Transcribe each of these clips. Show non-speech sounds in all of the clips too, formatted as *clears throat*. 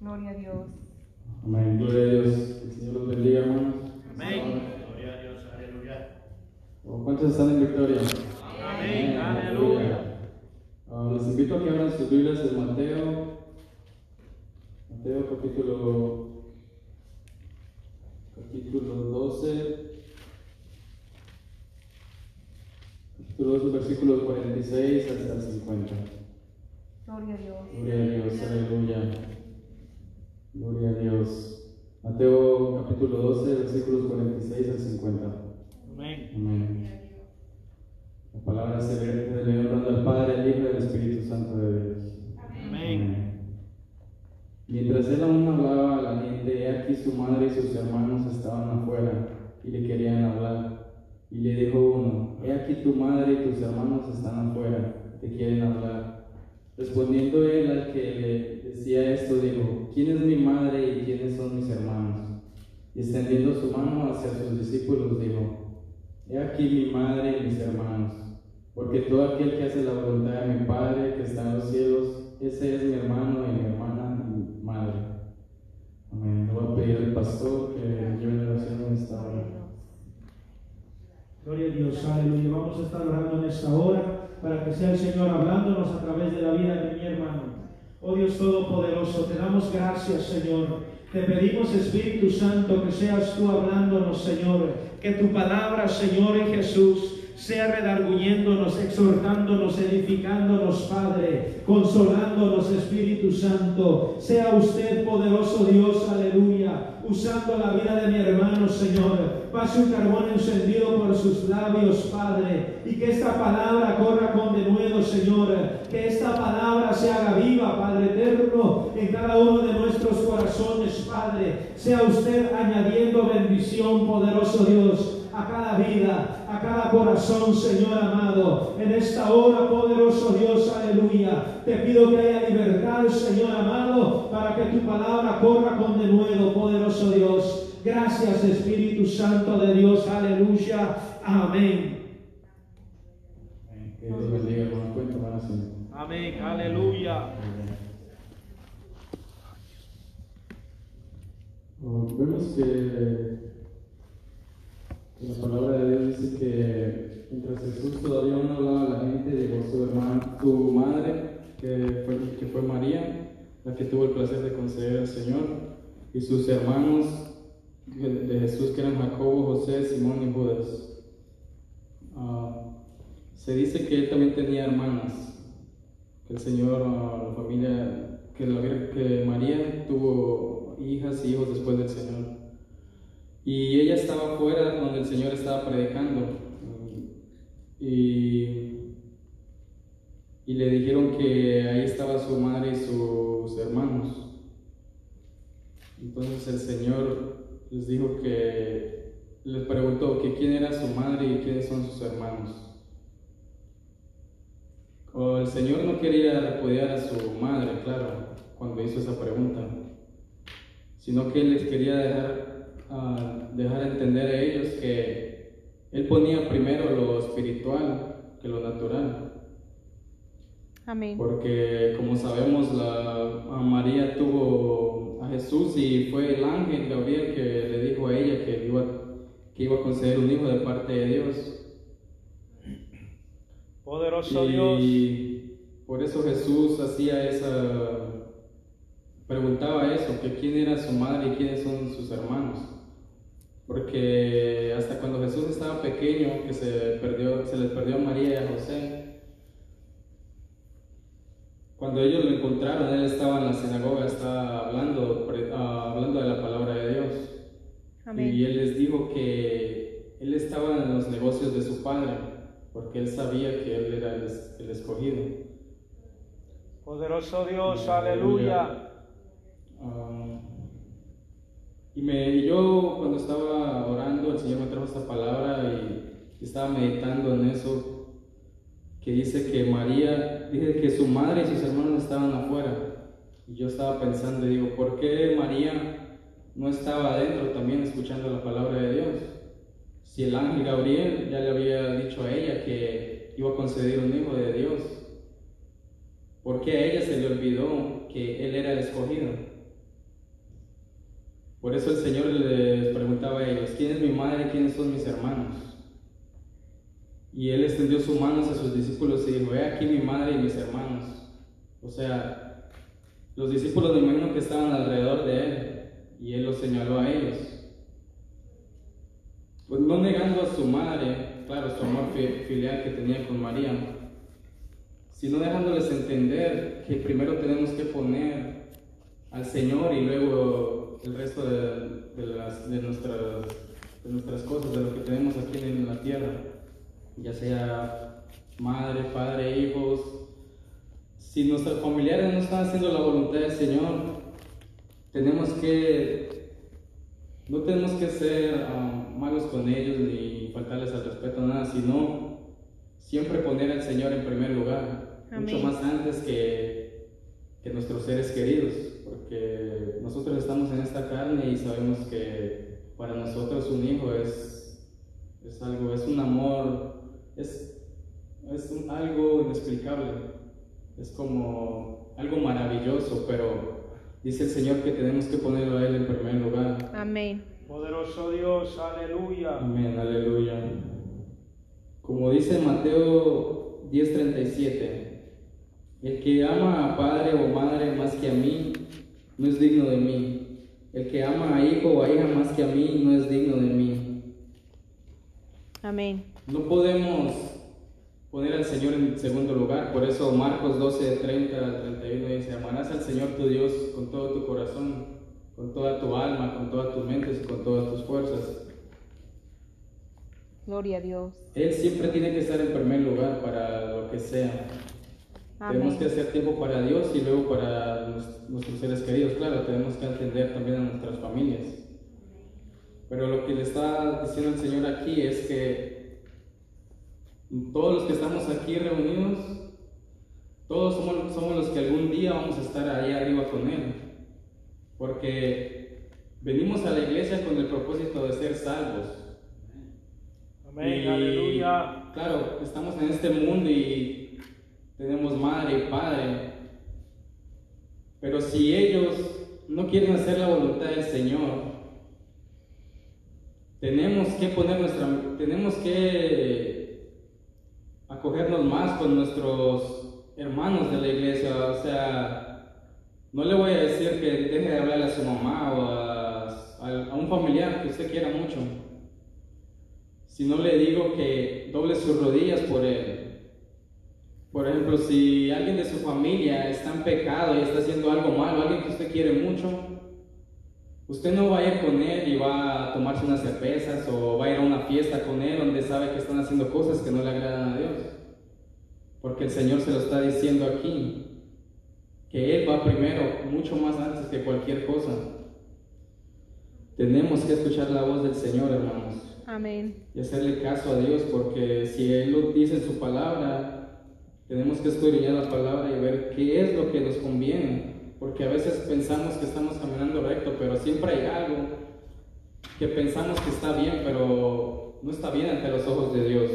Gloria a Dios. Amén. Gloria a Dios. El Señor los bendiga, hermanos. Amén. Gloria a Dios, aleluya. ¿Cuántos están en victoria? Amén, aleluya. Ah, les invito a que abran sus Biblias en Mateo. Mateo capítulo, capítulo 12. Capítulo 12, versículos 46 hasta el 50. Gloria a Dios. Gloria a Dios, aleluya. Gloria a Dios. Mateo capítulo 12, versículos 46 al 50. Amén. Amén. La palabra se lee dando al Padre, al Hijo y al Espíritu Santo de Dios. Amén. Mientras él aún hablaba a la gente, he aquí su madre y sus hermanos estaban afuera y le querían hablar. Y le dijo uno, he aquí tu madre y tus hermanos están afuera, te quieren hablar. Respondiendo él al que le decía esto, dijo, ¿quién es mi madre y quiénes son mis hermanos? Y extendiendo su mano hacia sus discípulos, dijo, he aquí mi madre y mis hermanos, porque todo aquel que hace la voluntad de mi Padre que está en los cielos, ese es mi hermano y mi hermana y mi madre. Amén. Le voy a pedir al pastor que lleve la oración en esta hora. Gloria a Dios, aleluya. Vamos a estar orando en esta hora para que sea el Señor hablándonos a través de la vida de mi hermano. Oh Dios Todopoderoso, te damos gracias, Señor. Te pedimos, Espíritu Santo, que seas tú hablándonos, Señor. Que tu palabra, Señor y Jesús, sea redarguyéndonos, exhortándonos, edificándonos, Padre, consolándonos, Espíritu Santo. Sea usted poderoso Dios, aleluya, usando la vida de mi hermano, Señor. Pase un carbón encendido por sus labios, Padre, y que esta palabra corra con denuedo, Señor. Que esta palabra se haga viva, Padre eterno, en cada uno de nuestros corazones, Padre. Sea usted añadiendo bendición, poderoso Dios a cada vida, a cada corazón, Señor amado. En esta hora, poderoso Dios, aleluya. Te pido que haya libertad, Señor amado, para que tu palabra corra con denuedo, poderoso Dios. Gracias, Espíritu Santo de Dios, aleluya. Amén. Que Dios bendiga, hermano, sí. Amén, aleluya. Vemos que la palabra de Dios dice que mientras Jesús todavía no hablaba la gente, llegó su hermana, su madre, que fue, que fue María, la que tuvo el placer de conceder al Señor, y sus hermanos de Jesús, que eran Jacobo, José, Simón y Judas. Ah, se dice que él también tenía hermanas, el Señor, ah, la familia, que, la, que María tuvo hijas y hijos después del Señor. Y ella estaba afuera donde el Señor estaba predicando. Y, y le dijeron que ahí estaba su madre y sus hermanos. Entonces el Señor les dijo que les preguntó que quién era su madre y quiénes son sus hermanos. O el Señor no quería repudiar a su madre, claro, cuando hizo esa pregunta, sino que Él les quería dejar, ah, dejar entender a ellos que Él ponía primero lo espiritual que lo natural. Amén. Porque como sabemos, la, a María tuvo a Jesús y fue el ángel Gabriel que le dijo a ella que iba, que iba a conceder un hijo de parte de Dios. Poderoso Dios. Y por eso Jesús hacía esa, preguntaba eso, que quién era su madre y quiénes son sus hermanos. Porque hasta cuando Jesús estaba pequeño, que se, perdió, se les perdió a María y a José, cuando ellos lo encontraron, él estaba en la sinagoga, estaba hablando, ah, hablando de la palabra de Dios. Y Amén. él les dijo que él estaba en los negocios de su padre, porque él sabía que él era el, el escogido. Poderoso Dios, aleluya. Ah, y, me, y yo cuando estaba orando, el Señor me trajo esta palabra y estaba meditando en eso, que dice que María, dice que su madre y sus hermanos estaban afuera. Y yo estaba pensando y digo, ¿por qué María no estaba adentro también escuchando la palabra de Dios? Si el ángel Gabriel ya le había dicho a ella que iba a conceder un hijo de Dios, ¿por qué a ella se le olvidó que él era el escogido? Por eso el Señor les preguntaba a ellos, ¿quién es mi madre y quiénes son mis hermanos? Y Él extendió sus manos a sus discípulos y dijo, he aquí mi madre y mis hermanos. O sea, los discípulos me imagino que estaban alrededor de Él y Él los señaló a ellos. Pues no negando a su madre, claro, su amor fi- filial que tenía con María, sino dejándoles entender que primero tenemos que poner al Señor y luego el resto de, de las, de, nuestras, de nuestras cosas, de lo que tenemos aquí en la tierra, ya sea madre, padre, hijos. Si nuestros familiares no están haciendo la voluntad del Señor, tenemos que, no tenemos que ser um, malos con ellos ni faltarles al respeto, nada, sino siempre poner al Señor en primer lugar, mucho más antes que, que nuestros seres queridos, porque nosotros estamos en esta carne y sabemos que para nosotros un hijo es, es algo, es un amor, es, es un- algo inexplicable, es como algo maravilloso, pero dice el Señor que tenemos que ponerlo a Él en primer lugar. Amén. Poderoso Dios, aleluya. Amén, aleluya. Como dice Mateo 10:37, el que ama a padre o madre más que a mí, no es digno de mí. El que ama a hijo o a hija más que a mí, no es digno de mí. Amén. No podemos poner al Señor en segundo lugar, por eso Marcos 12, 30 al 31 dice, amarás al Señor tu Dios con todo tu corazón, con toda tu alma, con todas tus mentes y con todas tus fuerzas. Gloria a Dios. Él siempre tiene que estar en primer lugar para lo que sea. Tenemos que hacer tiempo para Dios y luego para nues- nuestros seres queridos. Claro, tenemos que atender también a nuestras familias. Pero lo que le está diciendo el Señor aquí es que todos los que estamos aquí reunidos, todos somos, somos los que algún día vamos a estar ahí arriba con Él. Porque venimos a la iglesia con el propósito de ser salvos. Amén, Y, aleluya. Claro, estamos en este mundo y tenemos madre y padre. Pero si ellos no quieren hacer la voluntad del Señor, tenemos que poner nuestra, tenemos que acogernos más con nuestros hermanos de la iglesia. O sea, no le voy a decir que deje de hablarle a su mamá o a, a- un familiar que usted quiera mucho si no le digo que doble sus rodillas por él. Por ejemplo, si alguien de su familia está en pecado y está haciendo algo malo, alguien que usted quiere mucho, usted no va a ir con él y va a tomarse unas cervezas o va a ir a una fiesta con él donde sabe que están haciendo cosas que no le agradan a Dios. Porque el Señor se lo está diciendo aquí, que Él va primero, mucho más antes que cualquier cosa. Tenemos que escuchar la voz del Señor, hermanos Amén. y hacerle caso a Dios, porque si Él lo dice en su palabra, tenemos que escudriñar la palabra y ver qué es lo que nos conviene, porque a veces pensamos que estamos caminando recto, pero siempre hay algo que pensamos que está bien, pero no está bien ante los ojos de Dios.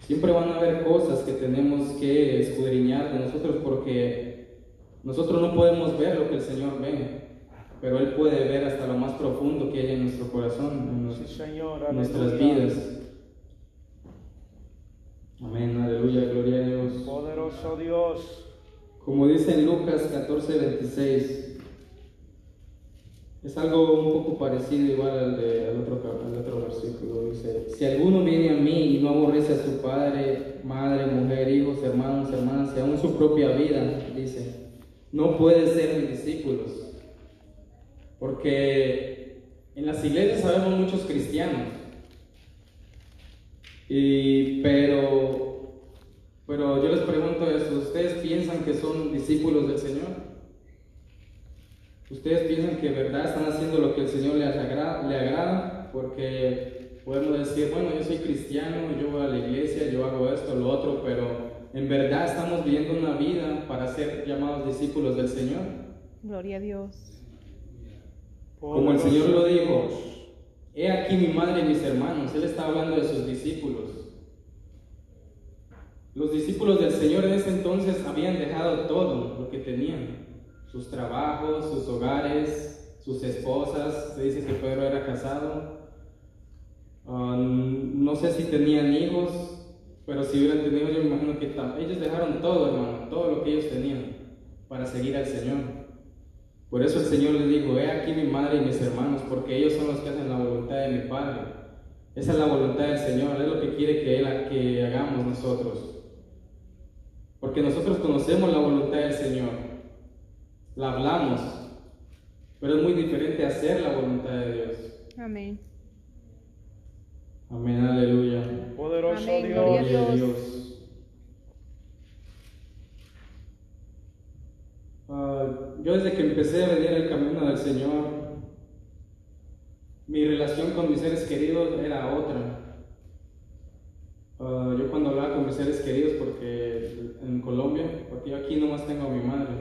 Siempre van a haber cosas que tenemos que escudriñar de nosotros porque nosotros no podemos ver lo que el Señor ve, pero Él puede ver hasta lo más profundo que hay en nuestro corazón, en Sí, Señor, en nuestras vidas. Amén, aleluya, gloria a Dios. Poderoso Dios. Como dice en Lucas 14, 26, es algo un poco parecido igual al, de, al, otro, al otro versículo. Dice, si alguno viene a mí y no aborrece a su padre, madre, mujer, hijos, hermanos, hermanas, y aún su propia vida, dice, no puede ser mis discípulos. Porque en las iglesias sabemos muchos cristianos, y, pero, pero yo les pregunto eso, ¿ustedes piensan que son discípulos del Señor? ¿Ustedes piensan que verdad están haciendo lo que el Señor les agrada, le agrada? Porque podemos decir, bueno, yo soy cristiano, yo voy a la iglesia, yo hago esto, lo otro, pero en verdad estamos viviendo una vida para ser llamados discípulos del Señor. Gloria a Dios. Como el Señor lo dijo, he aquí mi madre y mis hermanos. Él está hablando de sus discípulos. Los discípulos del Señor en ese entonces habían dejado todo lo que tenían, sus trabajos, sus hogares, sus esposas, se dice que Pedro era casado. Ah, no sé si tenían hijos, pero si hubieran tenido, yo me imagino que ellos dejaron todo, hermano, todo lo que ellos tenían para seguir al Señor. Por eso el Señor les dijo, he aquí mi madre y mis hermanos, porque ellos son los que hacen la voluntad de mi Padre. Esa es la voluntad del Señor, es lo que quiere que, él, que hagamos nosotros. Porque nosotros conocemos la voluntad del Señor, la hablamos, pero es muy diferente hacer la voluntad de Dios. Amén. Amén, aleluya. Poderoso Amén, Dios. gloria a. Dios. Ah, yo desde que empecé a venir el camino del Señor, mi relación con mis seres queridos era otra. Ah, yo cuando hablaba con mis seres queridos, porque en Colombia, porque yo aquí nomás tengo a mi madre,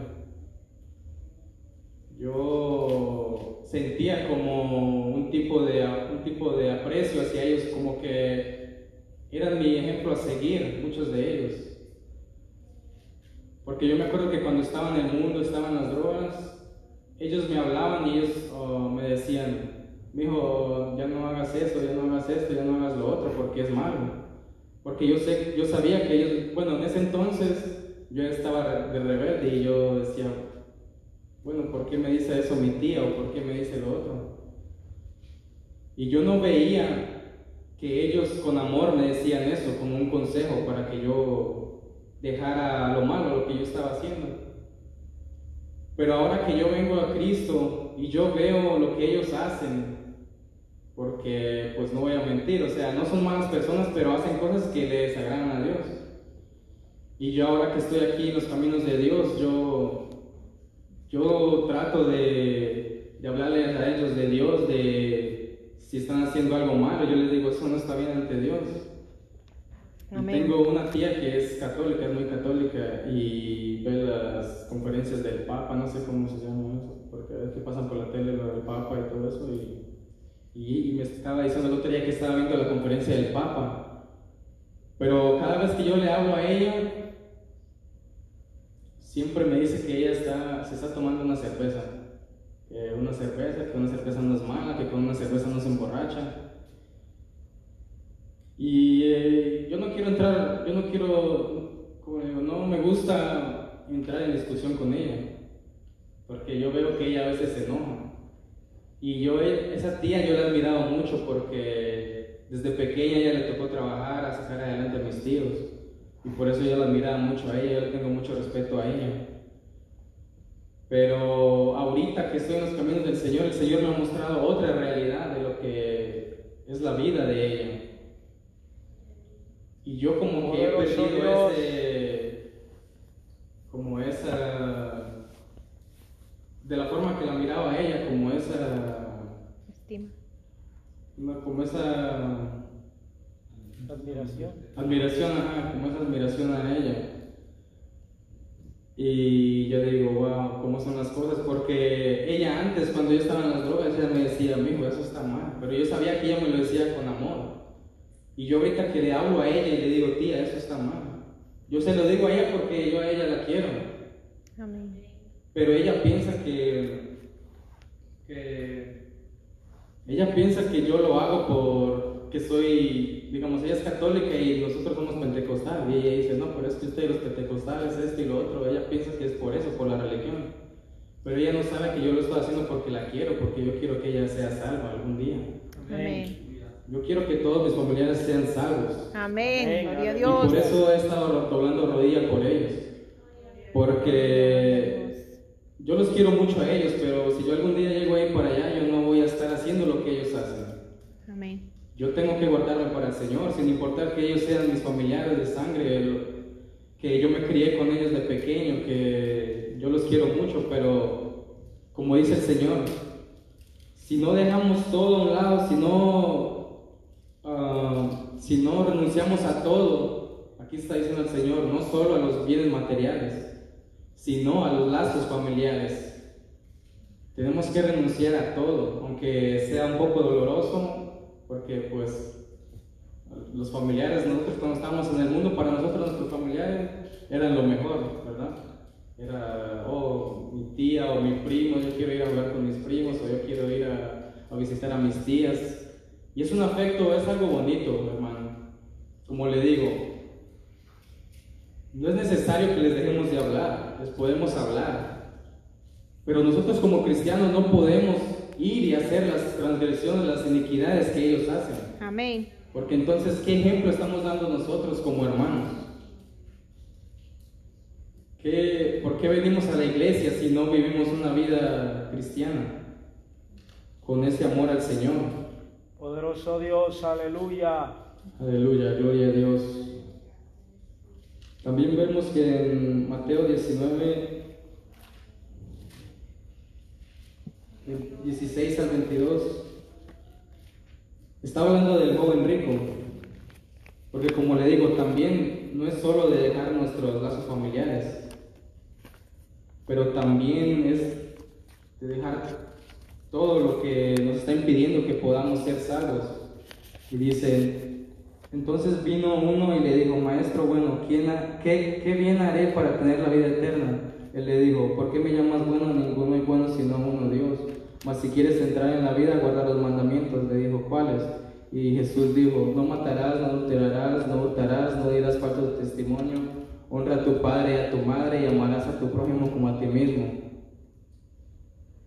yo sentía como un tipo de, tipo de aprecio hacia ellos, como que eran mi ejemplo a seguir, muchos de ellos. Porque yo me acuerdo que cuando estaba en el mundo, estaban las drogas, ellos me hablaban y ellos me decían, mijo, ya no hagas eso, ya no hagas esto, ya no hagas lo otro, porque es malo. Porque yo sé, yo sabía que ellos, bueno, en ese entonces yo estaba de rebelde y yo decía, bueno, ¿por qué me dice eso mi tía o por qué me dice lo otro? Y yo no veía que ellos con amor me decían eso como un consejo para que yo dejara lo malo, lo que yo estaba haciendo. Pero ahora que yo vengo a Cristo y yo veo lo que ellos hacen, porque pues no voy a mentir, o sea, no son malas personas, pero hacen cosas que les agradan a Dios. Y yo ahora que estoy aquí en los caminos de Dios, yo, yo trato de, de hablarles a ellos de Dios, de si están haciendo algo malo, yo les digo, eso no está bien ante Dios. Amén. tengo una tía que es católica, es muy católica y ve las conferencias del Papa, no sé cómo se llama eso, porque veces pasan por la tele lo del Papa y todo eso. Y, y, y me estaba diciendo el otro día que estaba viendo la conferencia del Papa. Pero cada vez que yo le hablo a ella, siempre me dice que ella está, se está tomando una cerveza. Que una cerveza, que una cerveza no es mala, que con una cerveza no se emborracha. Y eh, yo no quiero entrar, yo no quiero, como digo, no me gusta entrar en discusión con ella, porque yo veo que ella a veces se enoja. Y yo, eh, esa tía yo la he admirado mucho porque desde pequeña ella le tocó trabajar a sacar adelante a mis tíos. Y por eso yo la admiraba mucho a ella, yo le tengo mucho respeto a ella. Pero ahorita que estoy en los caminos del Señor, el Señor me ha mostrado otra realidad de lo que es la vida de ella. Y yo como que he perdido ese, como esa, de la forma que la miraba a ella, como esa, Estima. como esa Admiración. admiración, ajá, como esa admiración a ella. Y yo digo, wow, ¿cómo son las cosas? Porque ella antes, cuando yo estaba en las drogas, ella me decía, amigo, eso está mal. Pero yo sabía que ella me lo decía con amor. Y yo ahorita que le hablo a ella y le digo, tía, eso está mal. Yo se lo digo a ella porque yo a ella la quiero. Amén. Pero ella piensa que, que ella piensa que yo lo hago porque soy, digamos, ella es católica y nosotros somos pentecostales. Y ella dice, no, pero es que ustedes los pentecostales, esto y lo otro. Ella piensa que es por eso, por la religión. Pero ella no sabe que yo lo estoy haciendo porque la quiero, porque yo quiero que ella sea salva algún día. Amén. Yo quiero que todos mis familiares sean salvos. Amén. Amén. Gloria a Y Dios. por eso he estado doblando rodilla por ellos. Porque yo los quiero mucho a ellos, pero si yo algún día llego ahí por allá, yo no voy a estar haciendo lo que ellos hacen. Amén. Yo tengo que guardarme para el Señor, sin importar que ellos sean mis familiares de sangre, que yo me crié con ellos de pequeño, que yo los quiero mucho, pero como dice el Señor, si no dejamos todo a un lado, si no, ah, si no renunciamos a todo, aquí está diciendo el Señor, no solo a los bienes materiales, sino a los lazos familiares. Tenemos que renunciar a todo, aunque sea un poco doloroso, porque pues los familiares, nosotros cuando estábamos en el mundo, para nosotros nuestros familiares eran lo mejor, ¿verdad? Era, oh, mi tía o mi primo, yo quiero ir a hablar con mis primos o yo quiero ir a, a visitar a mis tías. Y es un afecto, es algo bonito, hermano. Como le digo, no es necesario que les dejemos de hablar, les podemos hablar. Pero nosotros como cristianos no podemos ir y hacer las transgresiones, las iniquidades que ellos hacen. Amén. Porque entonces, ¿qué ejemplo estamos dando nosotros como hermanos? ¿Qué, ¿Por qué venimos a la iglesia si no vivimos una vida cristiana? Con ese amor al Señor. Poderoso Dios, aleluya. Aleluya, gloria a Dios. También vemos que en Mateo 19, del 16 al 22, está hablando del joven rico. Porque como le digo, también no es solo de dejar nuestros lazos familiares, pero también es de dejar todo lo que nos está impidiendo que podamos ser salvos. Y dice, entonces vino uno y le dijo, maestro, bueno, ¿quién qué, ¿qué bien haré para tener la vida eterna? Él le dijo, ¿por qué me llamas bueno? Ninguno es bueno sino uno Dios. Mas si quieres entrar en la vida, guarda los mandamientos. Le dijo, ¿cuáles? Y Jesús dijo, no matarás, no adulterarás, no hurtarás, no dirás falso testimonio, honra a tu padre y a tu madre y amarás a tu prójimo como a ti mismo.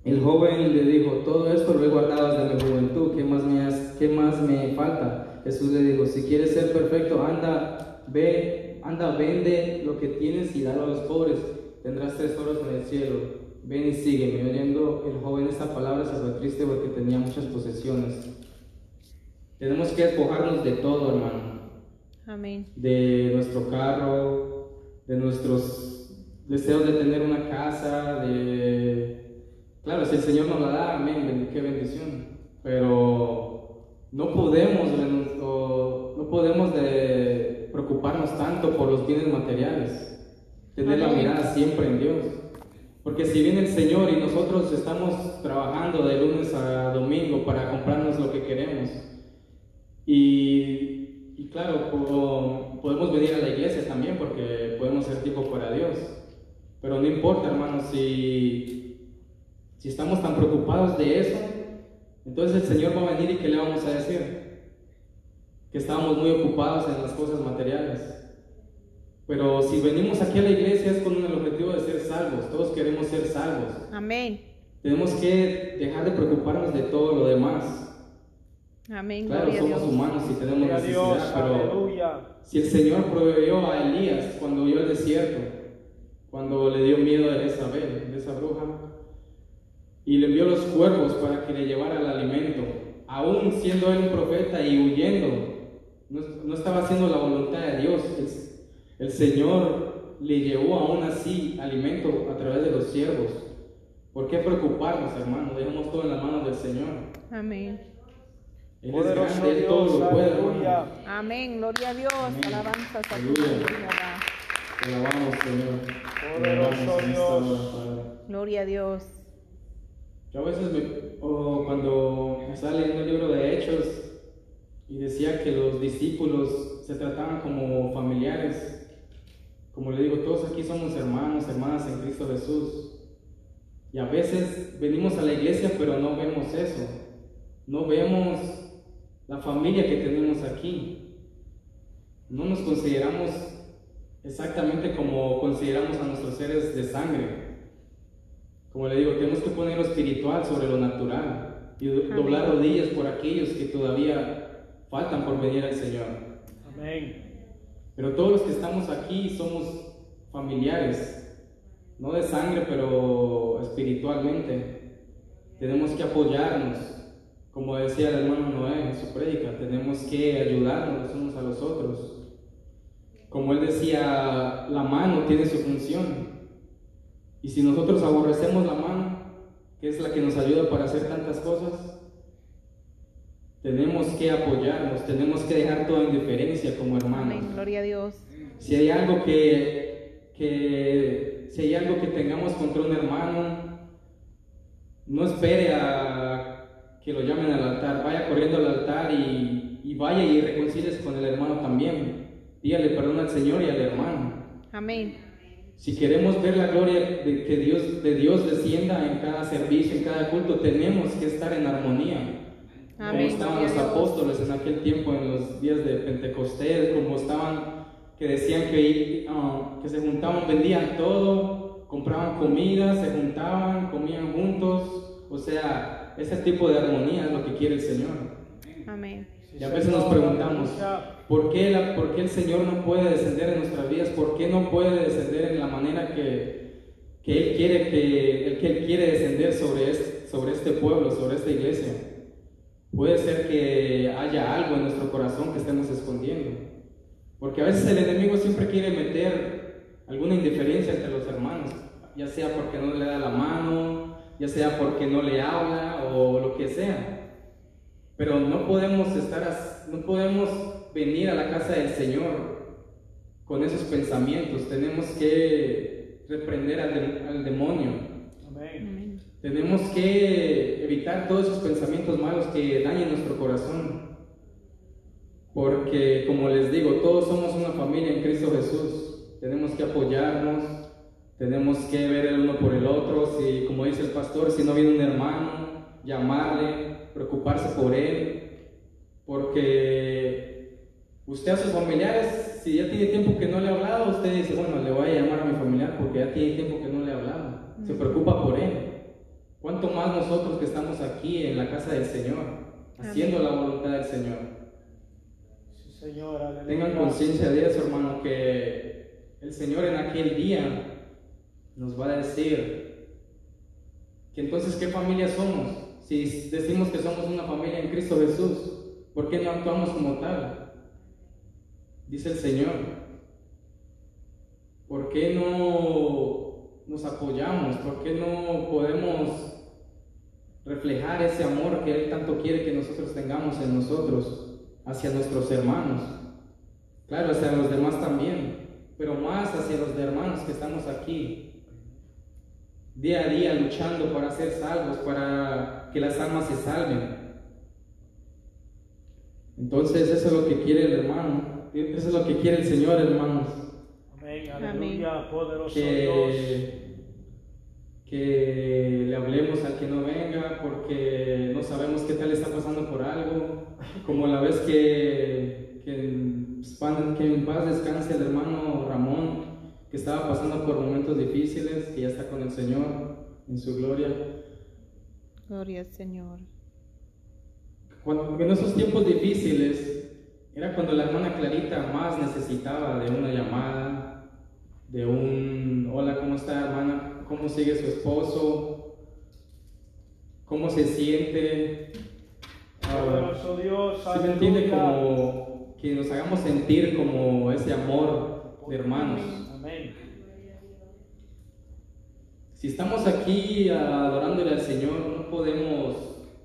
El joven le dijo, todo esto lo he guardado desde mi juventud, ¿qué más me, qué más me falta? Jesús le dijo, si quieres ser perfecto, anda, ve, anda, vende lo que tienes y dalo a los pobres, tendrás tesoros en el cielo. Ven y sígueme. Oyendo el joven esta palabra se fue triste porque tenía muchas posesiones. Tenemos que despojarnos de todo, hermano Amén. de nuestro carro, de nuestros deseos de tener una casa, de... Claro, si el Señor nos la da, amén, qué bendición. Pero no podemos, no podemos de preocuparnos tanto por los bienes materiales, tener la Amén. mirada siempre en Dios. Porque si viene el Señor y nosotros estamos trabajando de lunes a domingo para comprarnos lo que queremos, y, y claro, po- podemos venir a la iglesia también porque podemos ser tiempo para Dios. Pero no importa, hermanos, si, si estamos tan preocupados de eso, entonces el Señor va a venir y ¿qué le vamos a decir? Que estábamos muy ocupados en las cosas materiales. Pero si venimos aquí a la iglesia es con el objetivo de ser salvos. Todos queremos ser salvos. Amén. Tenemos que dejar de preocuparnos de todo lo demás. Amén. Claro, Gloria a somos Dios. humanos y tenemos Gloria a Dios, necesidad, pero aleluya. si el Señor proveyó a Elías cuando vio el desierto, cuando le dio miedo de Jezabel, de esa bruja, y le envió los cuervos para que le llevara el alimento, aún siendo él un profeta y huyendo, no, no estaba haciendo la voluntad de Dios, el, Señor le llevó aún así alimento a través de los siervos. ¿Por qué preocuparnos, hermano? Dejemos todo en las manos del Señor. Amén. Él es Poderoso grande, Él todo Dios, lo puede, hermano. Amén. Gloria a Dios. Amén. Alabanzas a tu Aleluya. Te alabamos, Señor. Te Poderoso alabamos en esta Dios. hora. Gloria a Dios. Yo a veces me, o cuando estaba leyendo el libro de Hechos y decía que los discípulos se trataban como familiares. Como le digo, todos aquí somos hermanos, hermanas en Cristo Jesús. Y a veces venimos a la iglesia pero no vemos eso. No vemos la familia que tenemos aquí. No nos consideramos exactamente como consideramos a nuestros seres de sangre. Como le digo, tenemos que poner lo espiritual sobre lo natural y Amén. doblar rodillas por aquellos que todavía faltan por venir al Señor. Amén. Pero todos los que estamos aquí somos familiares, no de sangre, pero espiritualmente. Tenemos que apoyarnos, como decía el hermano Noé en su prédica, tenemos que ayudarnos unos a los otros. Como él decía, la mano tiene su función. Y si nosotros aborrecemos la mano, que es la que nos ayuda para hacer tantas cosas, tenemos que apoyarnos, tenemos que dejar toda indiferencia como hermanos. Amén. Gloria a Dios. Si hay algo que, que si hay algo que tengamos contra un hermano, no espere a que lo llamen al altar, vaya corriendo al altar y, y vaya y reconcíliese con el hermano también. Dígale perdón al Señor y al hermano. Amén. Si queremos ver la gloria de que Dios, de Dios descienda en cada servicio, en cada culto, tenemos que estar en armonía. Como Amén. estaban los apóstoles en aquel tiempo, en los días de Pentecostés, como estaban, que decían que, ah, que se juntaban, vendían todo, compraban comida, se juntaban, comían juntos. O sea, ese tipo de armonía es lo que quiere el Señor. Amén. Y a veces nos preguntamos. ¿por qué, la- por qué el Señor no puede descender en nuestras vidas? ¿Por qué no puede descender en la manera que, que Él quiere que, el que Él quiere descender sobre este, sobre este pueblo, sobre esta iglesia? Puede ser que haya algo en nuestro corazón que estemos escondiendo. Porque a veces el enemigo siempre quiere meter alguna indiferencia entre los hermanos, ya sea porque no le da la mano, ya sea porque no le habla o lo que sea. Pero no podemos estar, no podemos venir a la casa del Señor con esos pensamientos. Tenemos que reprender al, al demonio. Tenemos que evitar todos esos pensamientos malos que dañen nuestro corazón. Porque, como les digo, todos somos una familia en Cristo Jesús. Tenemos que apoyarnos, tenemos que ver el uno por el otro. Si, como dice el pastor, si no viene un hermano, llamarle, preocuparse por él. Porque usted a sus familiares, si ya tiene tiempo que no le ha hablado, usted dice, bueno, le voy a llamar a mi familiar porque ya tiene tiempo que no le ha hablado. Se preocupa por él. ¿Cuánto más nosotros que estamos aquí en la casa del Señor, haciendo la voluntad del Señor? Sí, Señor, aleluya. Tengan conciencia de eso, hermano, que el Señor en aquel día nos va a decir que entonces qué familia somos. Si decimos que somos una familia en Cristo Jesús, ¿por qué no actuamos como tal? Dice el Señor. ¿Por qué no nos apoyamos? ¿Por qué no podemos reflejar ese amor que Él tanto quiere que nosotros tengamos en nosotros hacia nuestros hermanos? Claro, hacia los demás también, pero más hacia los hermanos que estamos aquí, día a día luchando para ser salvos, para que las almas se salven. Entonces eso es lo que quiere el hermano, eso es lo que quiere el Señor, hermanos Amén, aleluya, poderoso Dios. Que, le hablemos al que no venga porque no sabemos qué tal está pasando por algo, como la vez que, que, en paz- que en paz descanse el hermano Ramón, que estaba pasando por momentos difíciles, que ya está con el Señor en su gloria. Gloria al Señor. Cuando, en esos tiempos difíciles era cuando la hermana Clarita más necesitaba de una llamada, de un hola, ¿cómo está hermana? ¿Cómo sigue su esposo? ¿Cómo se siente? Poderoso Dios, ¿sí me entiende? Como que nos hagamos sentir como ese amor de hermanos. Amén. Si estamos aquí adorándole al Señor, no podemos,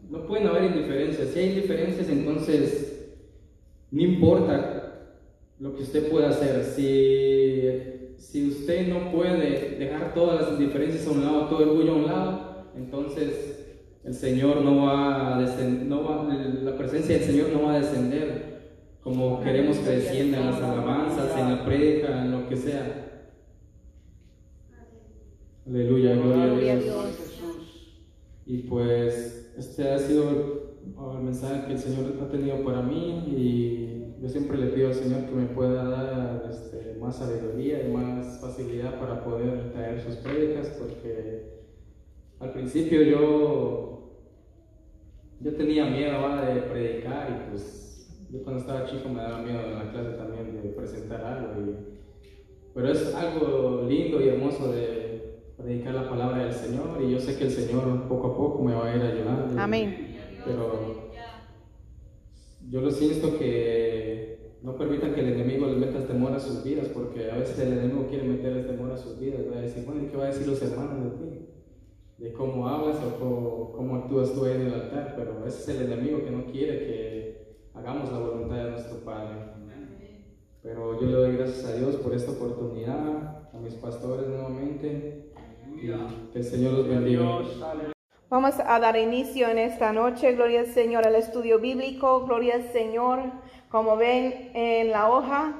no pueden haber indiferencias. Si hay indiferencias, entonces no importa lo que usted pueda hacer. Si, si usted no puede dejar todas las indiferencias a un lado, todo el orgullo a un lado, entonces el Señor no va a descend- no va, la presencia del Señor no va a descender como queremos que descienda en las alabanzas, en la prédica, en lo que sea. Aleluya, gloria a Dios. Y pues este ha sido el mensaje que el Señor ha tenido para mí y yo siempre le pido al Señor que me pueda dar este, más sabiduría y más facilidad para poder traer sus prédicas porque al principio yo, yo tenía miedo ¿va? de predicar y pues yo cuando estaba chico me daba miedo en la clase también de presentar algo y pero es algo lindo y hermoso de predicar la palabra del Señor y yo sé que el Señor poco a poco me va a ir ayudando. Amén. Pero yo lo siento que no permitan que el enemigo les meta temor a sus vidas, porque a veces el enemigo quiere meterle temor a sus vidas. Va a decir, bueno, ¿y qué va a decir los hermanos de ti? De cómo hablas o cómo, cómo actúas tú en el altar, pero ese es el enemigo que no quiere que hagamos la voluntad de nuestro Padre. Pero yo le doy gracias a Dios por esta oportunidad, a mis pastores nuevamente, y que el Señor los bendiga. Vamos a dar inicio en esta noche, gloria al Señor, al estudio bíblico, gloria al Señor. Como ven en la hoja,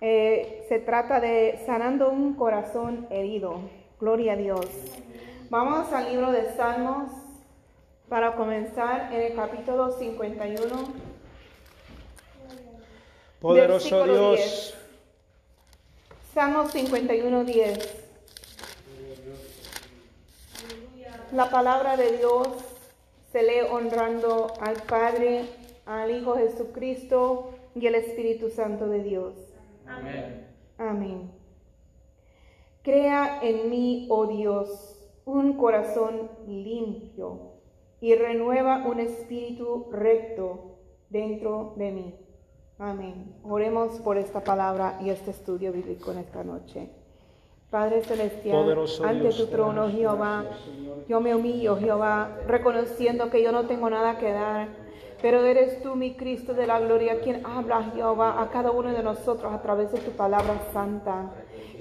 Eh, se trata de sanando un corazón herido. Gloria a Dios. Vamos al libro de Salmos para comenzar en el capítulo 51. Poderoso Dios. 10. Salmos 51, 10. La palabra de Dios se lee honrando al Padre, al Hijo Jesucristo y el Espíritu Santo de Dios. Amén. Amén. Crea en mí, oh Dios, un corazón limpio y renueva un espíritu recto dentro de mí. Amén. Oremos por esta palabra y este estudio bíblico en esta noche. Padre Celestial, Poderoso ante Dios, tu trono, Jehová, yo me humillo, Jehová, reconociendo que yo no tengo nada que dar, pero eres tú, mi Cristo de la gloria, quien habla, Jehová, a cada uno de nosotros a través de tu palabra santa.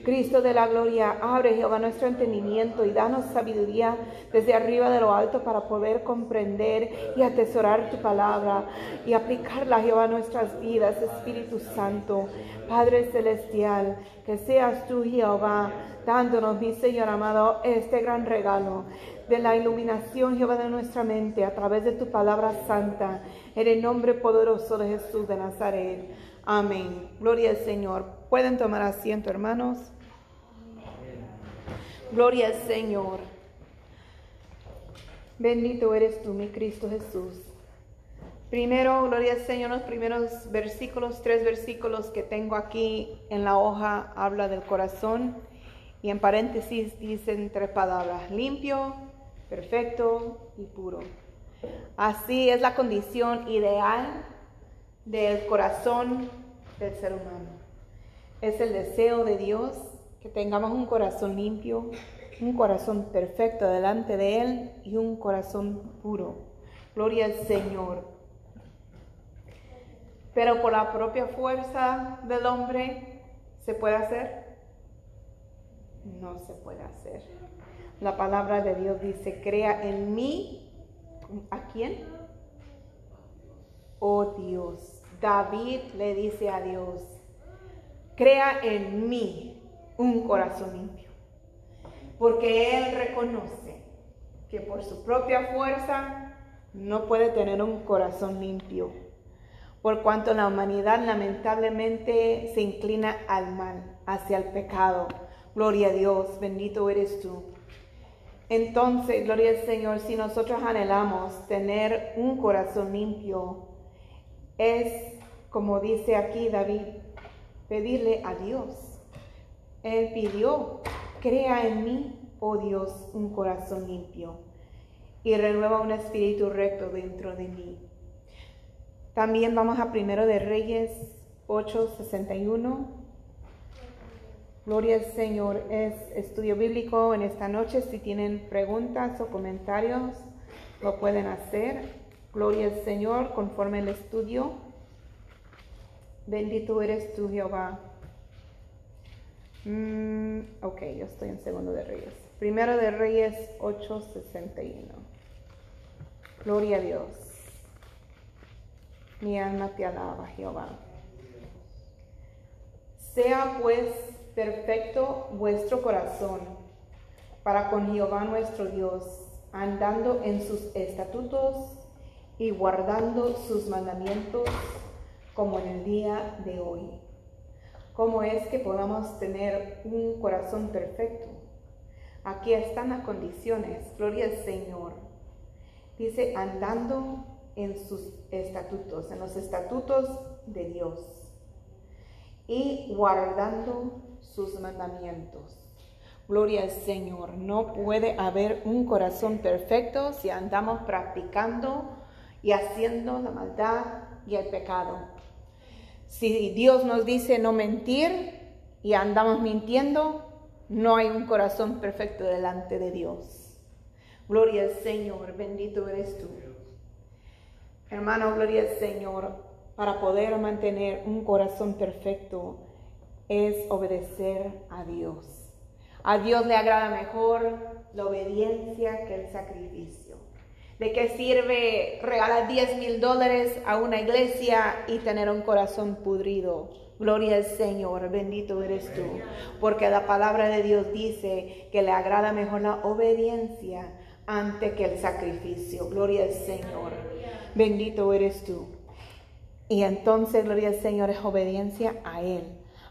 Cristo de la gloria, abre, Jehová, nuestro entendimiento y danos sabiduría desde arriba de lo alto para poder comprender y atesorar tu palabra y aplicarla, Jehová, a nuestras vidas, Espíritu Santo. Padre Celestial, que seas tú, Jehová, dándonos, mi Señor amado, este gran regalo de la iluminación, Jehová, de nuestra mente a través de tu palabra santa, en el nombre poderoso de Jesús de Nazaret. Amén. Gloria al Señor. Pueden tomar asiento, hermanos. Gloria al Señor. Bendito eres tú, mi Cristo Jesús. Primero, gloria al Señor, los primeros versículos, tres versículos que tengo aquí en la hoja, habla del corazón y en paréntesis dicen tres palabras, limpio, perfecto y puro. Así es la condición ideal del corazón del ser humano. Es el deseo de Dios que tengamos un corazón limpio, un corazón perfecto delante de Él y un corazón puro. Gloria al Señor. Pero por la propia fuerza del hombre, ¿se puede hacer? No se puede hacer. La palabra de Dios dice, crea en mí, ¿a quién? Oh Dios. David le dice a Dios, crea en mí un corazón limpio. Porque él reconoce que por su propia fuerza no puede tener un corazón limpio. Por cuanto la humanidad lamentablemente se inclina al mal, hacia el pecado. Gloria a Dios, bendito eres tú. Entonces, gloria al Señor, si nosotros anhelamos tener un corazón limpio, es como dice aquí David, pedirle a Dios. Él pidió, crea en mí, oh Dios, un corazón limpio y renueva un espíritu recto dentro de mí. También vamos a Primero de Reyes 8:61. Gloria al Señor. Es estudio bíblico en esta noche. Si tienen preguntas o comentarios, lo pueden hacer. Gloria al Señor conforme el estudio. Bendito eres tú, Jehová. Mm, ok, yo estoy en segundo de Reyes. Primero de Reyes 8:61. Gloria a Dios. Mi alma te alaba, Jehová. Sea pues perfecto vuestro corazón para con Jehová nuestro Dios, andando en sus estatutos y guardando sus mandamientos como en el día de hoy. ¿Cómo es que podamos tener un corazón perfecto? Aquí están las condiciones, gloria al Señor. Dice, andando en sus estatutos, en los estatutos de Dios y guardando sus mandamientos. Gloria al Señor. No puede haber un corazón perfecto si andamos practicando y haciendo la maldad y el pecado. Si Dios nos dice no mentir y andamos mintiendo, no hay un corazón perfecto delante de Dios. Gloria al Señor, bendito eres tú. Hermano, gloria al Señor. Para poder mantener un corazón perfecto es obedecer a Dios. A Dios le agrada mejor la obediencia que el sacrificio. ¿De qué sirve regalar 10 mil dólares a una iglesia y tener un corazón pudrido? Gloria al Señor, bendito eres tú, porque la palabra de Dios dice que le agrada mejor la obediencia antes que el sacrificio. Gloria al Señor, bendito eres tú. Y entonces, gloria al Señor, es obediencia a Él,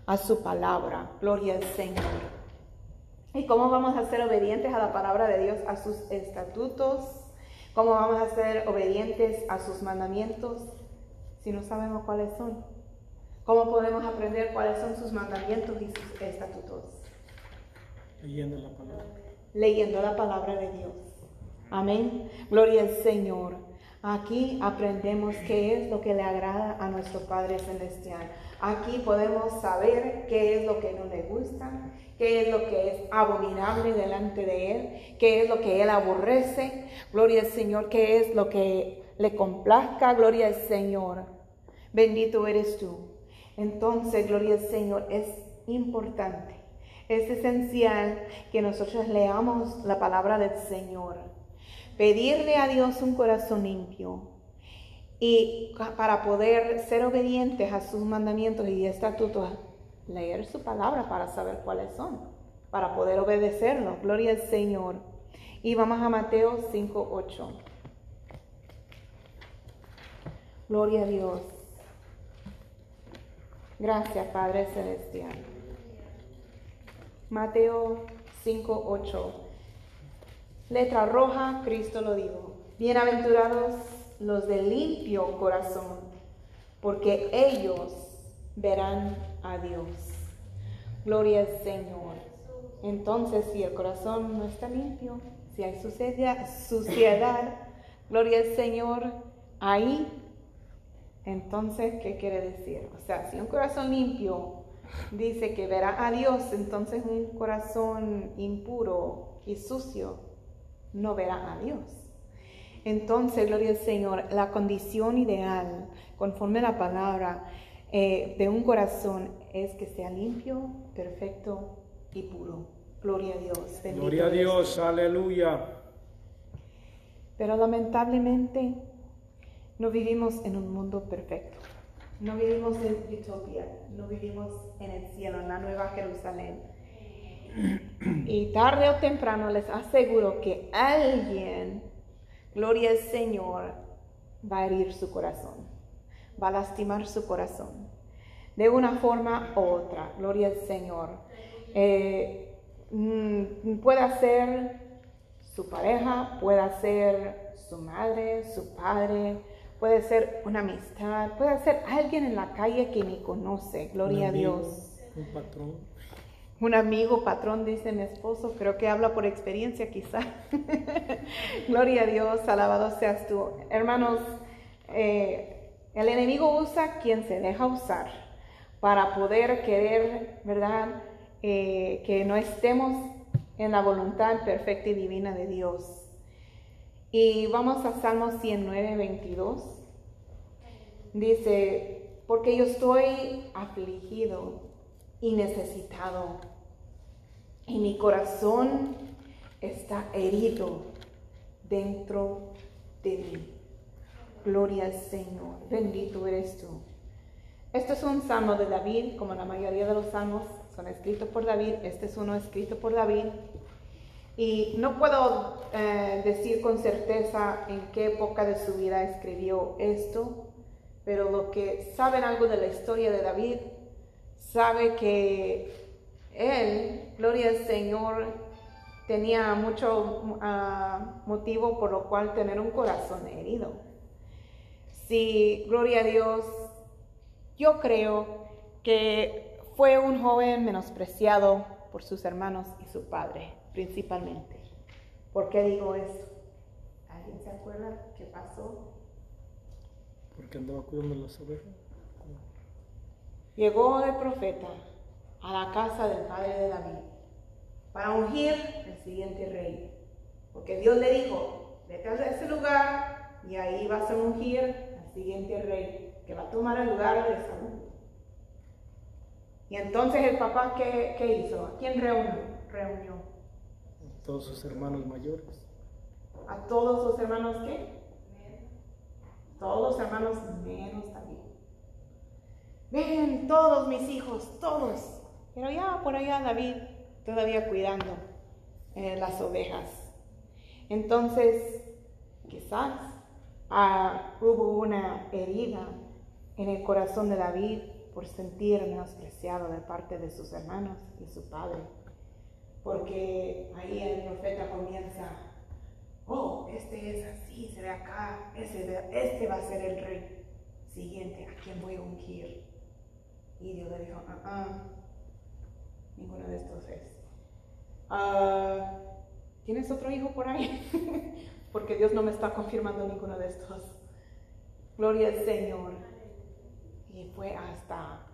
a su palabra. Gloria al Señor. ¿Y cómo vamos a ser obedientes a la palabra de Dios, a sus estatutos? ¿Cómo vamos a ser obedientes a sus mandamientos si no sabemos cuáles son? ¿Cómo podemos aprender cuáles son sus mandamientos y sus estatutos? Leyendo la palabra. Leyendo la palabra de Dios. Amén. Gloria al Señor. Aquí aprendemos qué es lo que le agrada a nuestro Padre Celestial. Aquí podemos saber qué es lo que no le gusta, qué es lo que es abominable delante de Él, qué es lo que Él aborrece. Gloria al Señor, qué es lo que le complazca. Gloria al Señor. Bendito eres tú. Entonces, gloria al Señor, es importante, es esencial que nosotros leamos la palabra del Señor. Pedirle a Dios un corazón limpio, y para poder ser obedientes a sus mandamientos y estatutos, leer su palabra para saber cuáles son, para poder obedecerlo. Gloria al Señor. Y vamos a Mateo 5, 8. Gloria a Dios. Gracias, Padre Celestial. Mateo 5, 8. Letra roja, Cristo lo dijo. Bienaventurados los de limpio corazón, porque ellos verán a Dios. Gloria al Señor. Entonces, si el corazón no está limpio, si hay suciedad, suciedad gloria al Señor, ahí, entonces, ¿qué quiere decir? O sea, si un corazón limpio dice que verá a Dios, entonces un corazón impuro y sucio no verá a Dios. Entonces, gloria al Señor, la condición ideal, conforme a la palabra eh, de un corazón, es que sea limpio, perfecto y puro. Gloria a Dios. Gloria a Dios, aleluya. Pero lamentablemente no vivimos en un mundo perfecto. No vivimos en utopía, no vivimos en el cielo, en la nueva Jerusalén. Y tarde o temprano les aseguro que alguien gloria al Señor, va a herir su corazón, va a lastimar su corazón, de una forma u otra, gloria al Señor. Eh, mm, puede ser su pareja, puede ser su madre, su padre, puede ser una amistad, puede ser alguien en la calle que ni conoce, gloria a Dios. Un patrón un amigo, patrón, dice mi esposo, creo que habla por experiencia quizá. *laughs* Gloria a Dios, alabado seas tú. Hermanos, eh, el enemigo usa quien se deja usar para poder querer, ¿verdad? Eh, que no estemos en la voluntad perfecta y divina de Dios. Y vamos a Salmo 109, 22. Dice, porque yo estoy afligido y necesitado. Y mi corazón está herido dentro de mí. Gloria al Señor. Bendito eres tú. Esto es un salmo de David, como la mayoría de los salmos son escritos por David. Este es uno escrito por David. Y no puedo eh, decir con certeza en qué época de su vida escribió esto, pero lo que saben algo de la historia de David sabe que él, gloria al Señor, tenía mucho ah, motivo por lo cual tener un corazón herido. Sí, gloria a Dios, yo creo que fue un joven menospreciado por sus hermanos y su padre, principalmente. ¿Por qué digo eso? ¿Alguien se acuerda qué pasó? Porque andaba cuidando las ovejas. Llegó el profeta a la casa del padre de David para ungir el siguiente rey. Porque Dios le dijo, vete a ese lugar y ahí vas a ungir al siguiente rey que va a tomar el lugar de Saúl. Y entonces el papá, ¿qué, hizo? ¿A quién reunió? reunió? A todos sus hermanos mayores. ¿A todos sus hermanos qué? Todos los hermanos menos también. Ven todos mis hijos, todos. Pero ya por allá David todavía cuidando eh, las ovejas. Entonces, quizás ah, hubo una herida en el corazón de David por sentir menospreciado de parte de sus hermanos y su padre. Porque ahí el profeta comienza, oh, este es así, se ve acá, este, este va a ser el rey siguiente, ¿a quién voy a ungir? Y Dios le dijo, ah, ah ninguno de estos es. Ah, ¿Tienes otro hijo por ahí? *laughs* Porque Dios no me está confirmando ninguno de estos. Gloria al Señor. Y fue hasta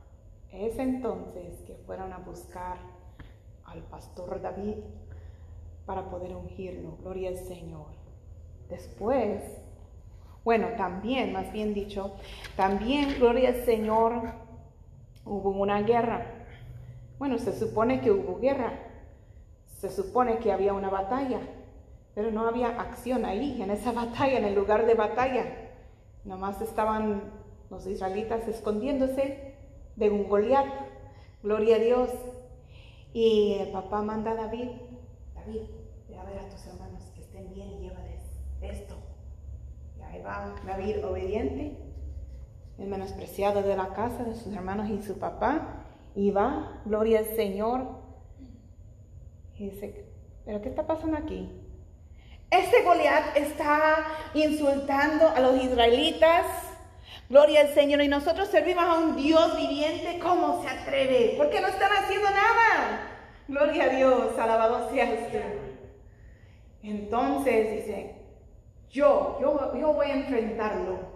ese entonces que fueron a buscar al pastor David para poder ungirlo. Gloria al Señor. Después, bueno, también, más bien dicho, también, gloria al Señor, hubo una guerra. Bueno, se supone que hubo guerra. Se supone que había una batalla, pero no había acción ahí, en esa *laughs* batalla, en el lugar de batalla. Nomás estaban los israelitas escondiéndose de un Goliat. Gloria a Dios. Y el papá manda a David, David, ve a ver a tus hermanos que estén bien y llévales esto. Y ahí va David obediente, el menospreciado de la casa de sus hermanos y su papá. Y va, gloria al Señor. Y dice, ¿pero qué está pasando aquí? Este Goliat está insultando a los israelitas Gloria al Señor. Y nosotros servimos a un Dios viviente. ¿Cómo se atreve? Porque no están haciendo nada. Gloria a Dios. Alabado sea usted. Entonces dice, yo, yo, yo voy a enfrentarlo.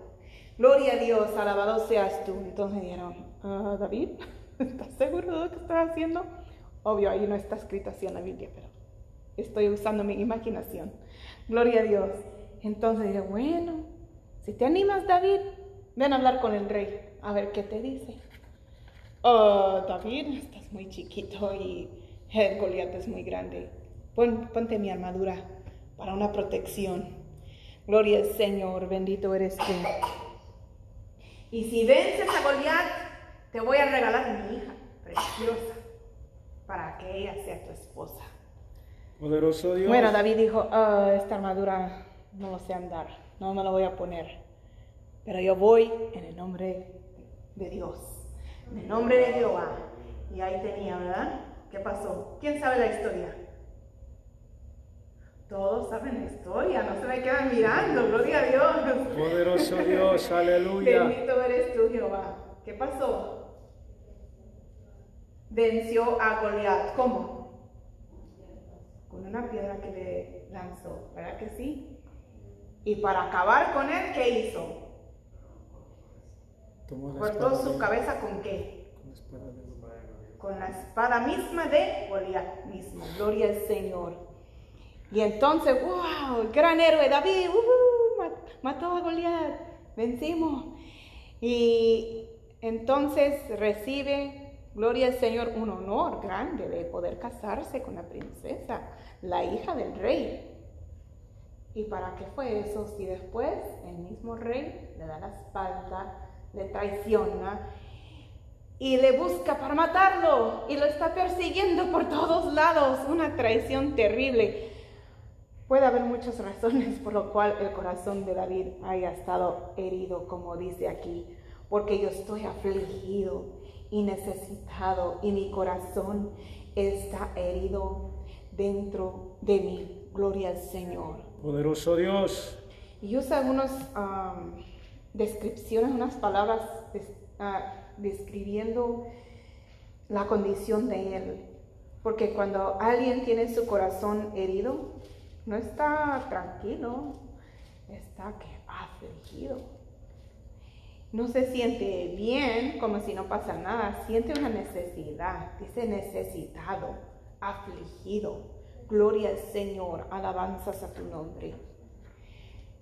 Gloria a Dios. Alabado seas tú. Entonces dijeron, ah, David, *laughs* ¿estás seguro de lo que estás haciendo? Obvio, ahí no está escrito así en la Biblia, pero estoy usando mi imaginación. Gloria a Dios. Entonces dije, bueno, si te animas, David, Ven a hablar con el rey, a ver qué te dice. Oh, David, estás muy chiquito y el Goliat es muy grande. ponte mi armadura para una protección. Gloria al Señor, bendito eres tú. Y si vences a Goliat, te voy a regalar mi hija preciosa para que ella sea tu esposa. Poderoso Dios. Bueno, David dijo, oh, esta armadura no lo sé andar, no me la voy a poner. Pero yo voy en el nombre de Dios, en el nombre de Jehová. Y ahí tenía, ¿verdad? ¿Qué pasó? ¿Quién sabe la historia? Todos saben la historia, no se me quedan mirando, gloria a Dios. Poderoso Dios, aleluya. Bendito eres tú, Jehová. ¿Qué pasó? Venció a Goliat. ¿Cómo? Con una piedra que le lanzó, ¿verdad que sí? Y para acabar con él, ¿qué hizo? Cortó su cabeza con qué? Con la espada misma de Goliat mismo. Gloria al Señor. Y entonces, wow, gran héroe David, mató a Goliat, vencimos. Y entonces recibe, gloria al Señor, un honor grande de poder casarse con la princesa, la hija del rey. ¿Y para qué fue eso? Si después el mismo rey le da la espalda le traiciona y le busca para matarlo y lo está persiguiendo por todos lados. Una traición terrible. Puede haber muchas razones por lo cual el corazón de David haya estado herido, como dice aquí, porque yo estoy afligido y necesitado y mi corazón está herido dentro de mí. Gloria al Señor. Poderoso Dios. Y usa algunos descripciones, unas palabras ah, describiendo la condición de él. Porque cuando alguien tiene su corazón herido, no está tranquilo, está afligido. No se siente bien como si no pasa nada, siente una necesidad, dice necesitado, afligido. Gloria al Señor, alabanzas a tu nombre.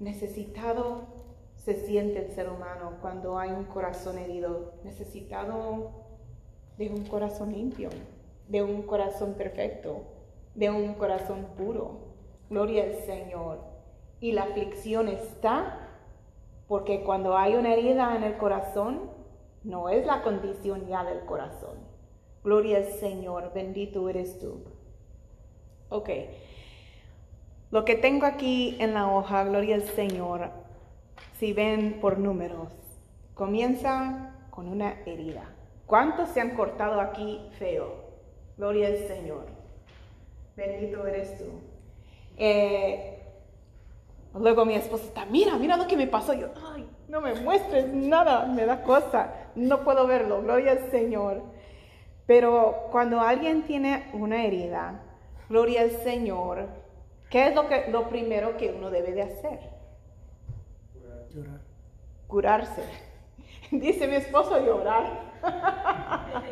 Necesitado se siente el ser humano cuando hay un corazón herido, necesitado de un corazón limpio, de un corazón perfecto, de un corazón puro. Gloria al Señor. Y la aflicción está porque cuando hay una herida en el corazón, no es la condición ya del corazón. Gloria al Señor, bendito eres tú. Ok. Lo que tengo aquí en la hoja, gloria al Señor, si ven por números, comienza con una herida. ¿Cuántos se han cortado aquí feo? Gloria al Señor. Bendito eres tú. Eh, luego mi esposo está, mira, mira lo que me pasó. Yo, ay, no me muestres nada, me da cosa. No puedo verlo, gloria al Señor. Pero cuando alguien tiene una herida, gloria al Señor, ¿qué es lo, que, lo primero que uno debe de hacer? Llorar. Curarse. *laughs* Dice mi esposo llorar. *laughs*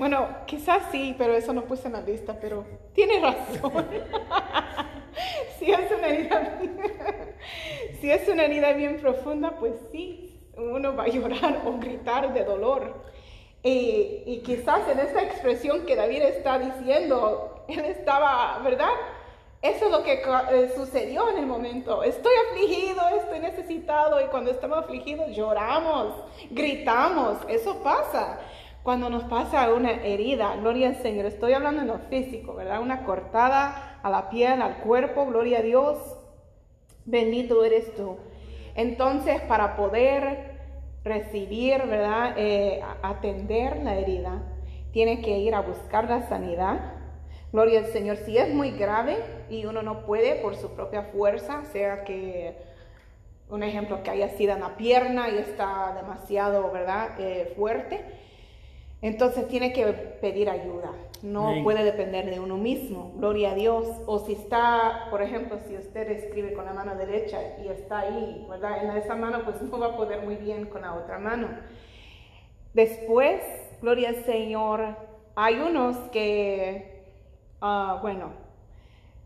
bueno, quizás sí, pero eso no puse en la lista, pero tiene razón. *laughs* *laughs* si, es una herida, *laughs* si es una herida bien profunda, pues sí, uno va a llorar o gritar de dolor. Y, quizás en esta expresión que David está diciendo, él estaba, ¿verdad? Eso es lo que eh, sucedió en el momento. Estoy afligido, estoy necesitado y cuando estamos afligidos lloramos, gritamos. Eso pasa cuando nos pasa una herida. Gloria al Señor. Estoy hablando en lo físico, ¿verdad? Una cortada a la piel, al cuerpo. Gloria a Dios. Bendito eres tú. Entonces, para poder recibir, ¿verdad? Eh, atender la herida, tiene que ir a buscar la sanidad Gloria al Señor. Si es muy grave y uno no puede por su propia fuerza, sea que un ejemplo que haya sido en la pierna y está demasiado, ¿verdad? Eh, fuerte, entonces tiene que pedir ayuda. No puede depender de uno mismo. Gloria a Dios. O si está, por ejemplo, si usted escribe con la mano derecha y está ahí, ¿verdad? En esa mano, pues no va a poder muy bien con la otra mano. Después, gloria al Señor, hay unos que Ah, bueno,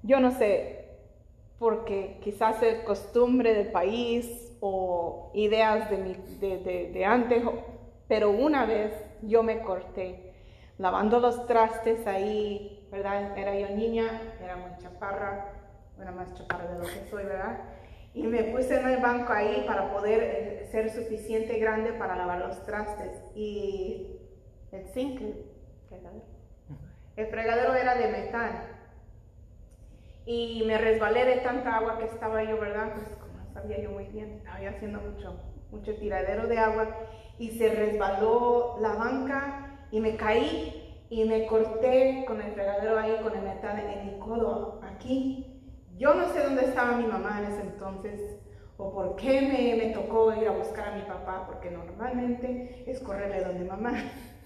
yo no sé, porque quizás es costumbre del país o ideas de, de, antes, pero una vez yo me corté lavando los trastes ahí, ¿verdad? Era yo niña, era muy chaparra, era más chaparra de lo que soy, ¿verdad? Y me puse en el banco ahí para poder eh, ser suficiente grande para lavar los trastes. Y el zinc, el fregadero era de metal. Y me resbalé de tanta agua que estaba yo, ¿verdad? Pues como sabía yo muy bien, estaba haciendo mucho, mucho tiradero de agua. Y se resbaló la banca y me caí y me corté con el fregadero ahí, con el metal en mi codo, aquí. Yo no sé dónde estaba mi mamá en ese entonces o por qué me, me tocó ir a buscar a mi papá, porque normalmente es correrle donde mamá.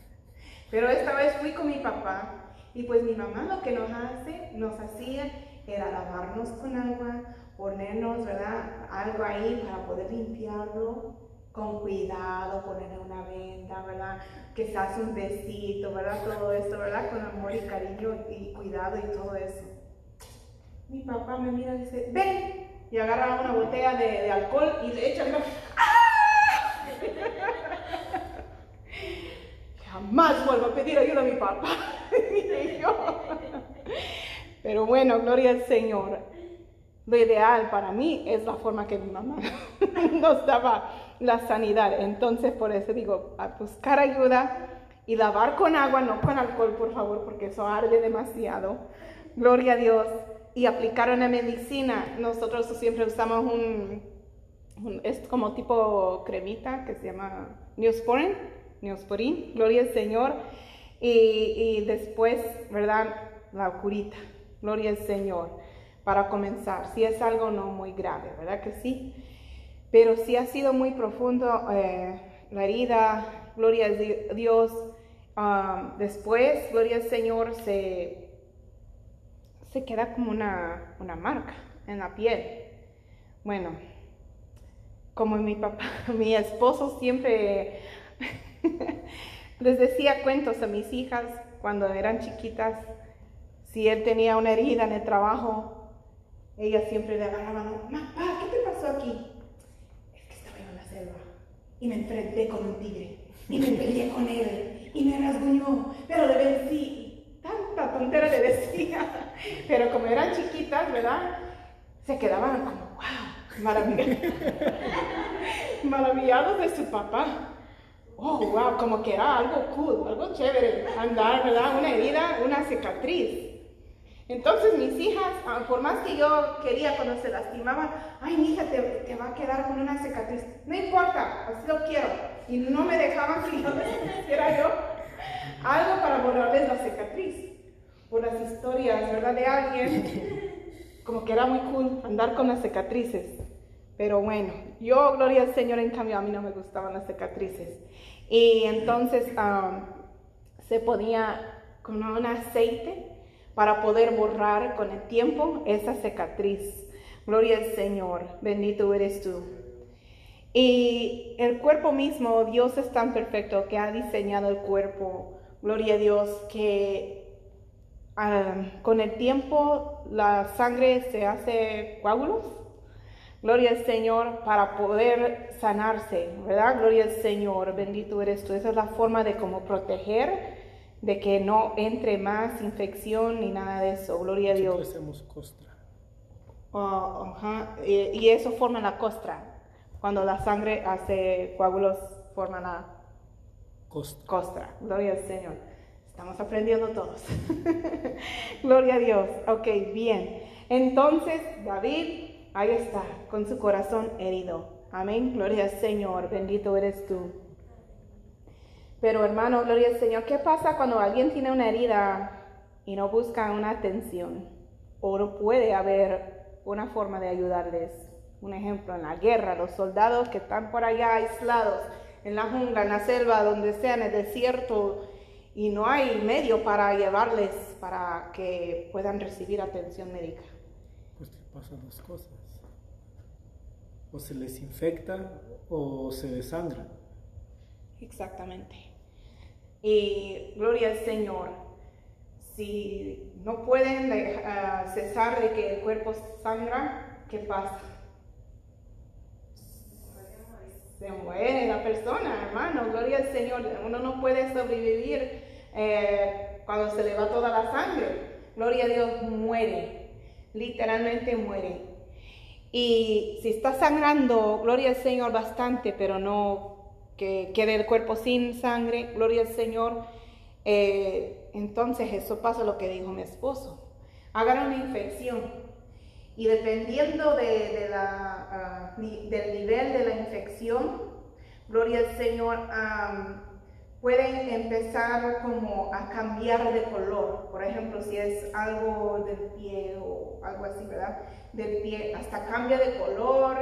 *laughs* Pero esta vez fui con mi papá y pues mi mamá lo que nos hace, nos hacía era lavarnos con agua, ponernos, ¿verdad? Algo ahí para poder limpiarlo con cuidado, ponerle una venda, ¿verdad? Hace un besito, ¿verdad? Todo esto, ¿verdad? Con amor y cariño y cuidado y todo eso. Mi papá me mira y dice, ven, y agarra una botella de, alcohol y le echa, ¡Ah! *laughs* Jamás vuelvo a pedir ayuda a mi papá. *laughs* Pero bueno, gloria al Señor. Lo ideal para mí es la forma que mi mamá *laughs* nos daba la sanidad. Entonces, por eso digo, a buscar ayuda y lavar con agua, no con alcohol, por favor, porque eso arde demasiado. Gloria a Dios. Y aplicar una medicina. Nosotros siempre usamos un, es como tipo cremita que se llama Neosporin, Neosporin, gloria al Señor. Y, después, ¿verdad? La curita, gloria al Señor, para comenzar. Si es algo no muy grave, ¿verdad que sí? Pero si ha sido muy profundo eh, la herida, gloria a Dios. Después, gloria al Señor, se, se queda como una, una marca en la piel. Bueno, como mi papá, *laughs* mi esposo siempre *laughs* Les decía cuentos a mis hijas cuando eran chiquitas. Si él tenía una herida en el trabajo, ellas siempre le agarraban, papá, ¿qué te pasó aquí? Y me enfrenté con un tigre y me peleé con él y me rasguñó, pero le vencí. Tanta tontera le decía. Pero como eran chiquitas, ¿verdad? Se quedaban como, wow, maravillados, *laughs* maravillados de su papá. oh, wow, como que era algo cool, algo chévere, andar, ¿verdad? Una herida, una cicatriz. Entonces mis hijas, ah, por más que yo quería cuando se lastimaban, ay, mi hija te, te, va a quedar con una cicatriz. No importa, así lo quiero. Y no me dejaban que yo *laughs* hiciera yo algo para borrarles la cicatriz. Por las historias, ¿verdad? De alguien, como que era muy cool andar con las cicatrices. Pero bueno, yo, gloria al Señor, en cambio a mí no me gustaban las cicatrices. Y entonces se ponía con un aceite para poder borrar con el tiempo esa cicatriz. Gloria al Señor, bendito eres tú. Y el cuerpo mismo, Dios es tan perfecto que ha diseñado el cuerpo, gloria a Dios, que um, con el tiempo la sangre se hace coágulos. Gloria al Señor para poder sanarse, ¿verdad? Gloria al Señor, bendito eres tú. Esa es la forma de cómo proteger de que no entre más infección ni nada de eso. Gloria a Dios. hacemos costra. Y, y, eso forma la costra. Cuando la sangre hace coágulos, forma la costra. costra. Gloria al Señor. Estamos aprendiendo todos. *laughs* Gloria a Dios. Ok, bien. Entonces, David, ahí está, con su corazón herido. Amén. Gloria al Señor. Bendito eres tú. Pero hermano, gloria al Señor, ¿qué pasa cuando alguien tiene una herida y no busca una atención? O no puede haber una forma de ayudarles. Un ejemplo, en la guerra, los soldados que están por allá aislados, en la jungla, en la selva, donde sea, en el desierto, y no hay medio para llevarles para que puedan recibir atención médica. Pues pasan dos cosas. O se les infecta o se desangra. Exactamente. Y gloria al Señor. Si no pueden uh, cesar de que el cuerpo sangra, ¿qué pasa? Se muere la persona, hermano. Gloria al Señor. Uno no puede sobrevivir eh, cuando se le va toda la sangre. Gloria a Dios, muere. Literalmente muere. Y si está sangrando, gloria al Señor bastante, pero no que quede el cuerpo sin sangre, gloria al Señor. Eh, entonces eso pasa lo que dijo mi esposo. Hagan una infección. Y dependiendo de, la, uh, del nivel de la infección, gloria al Señor, pueden empezar como a cambiar de color. Por ejemplo, si es algo del pie o algo así, ¿verdad? Del pie, hasta cambia de color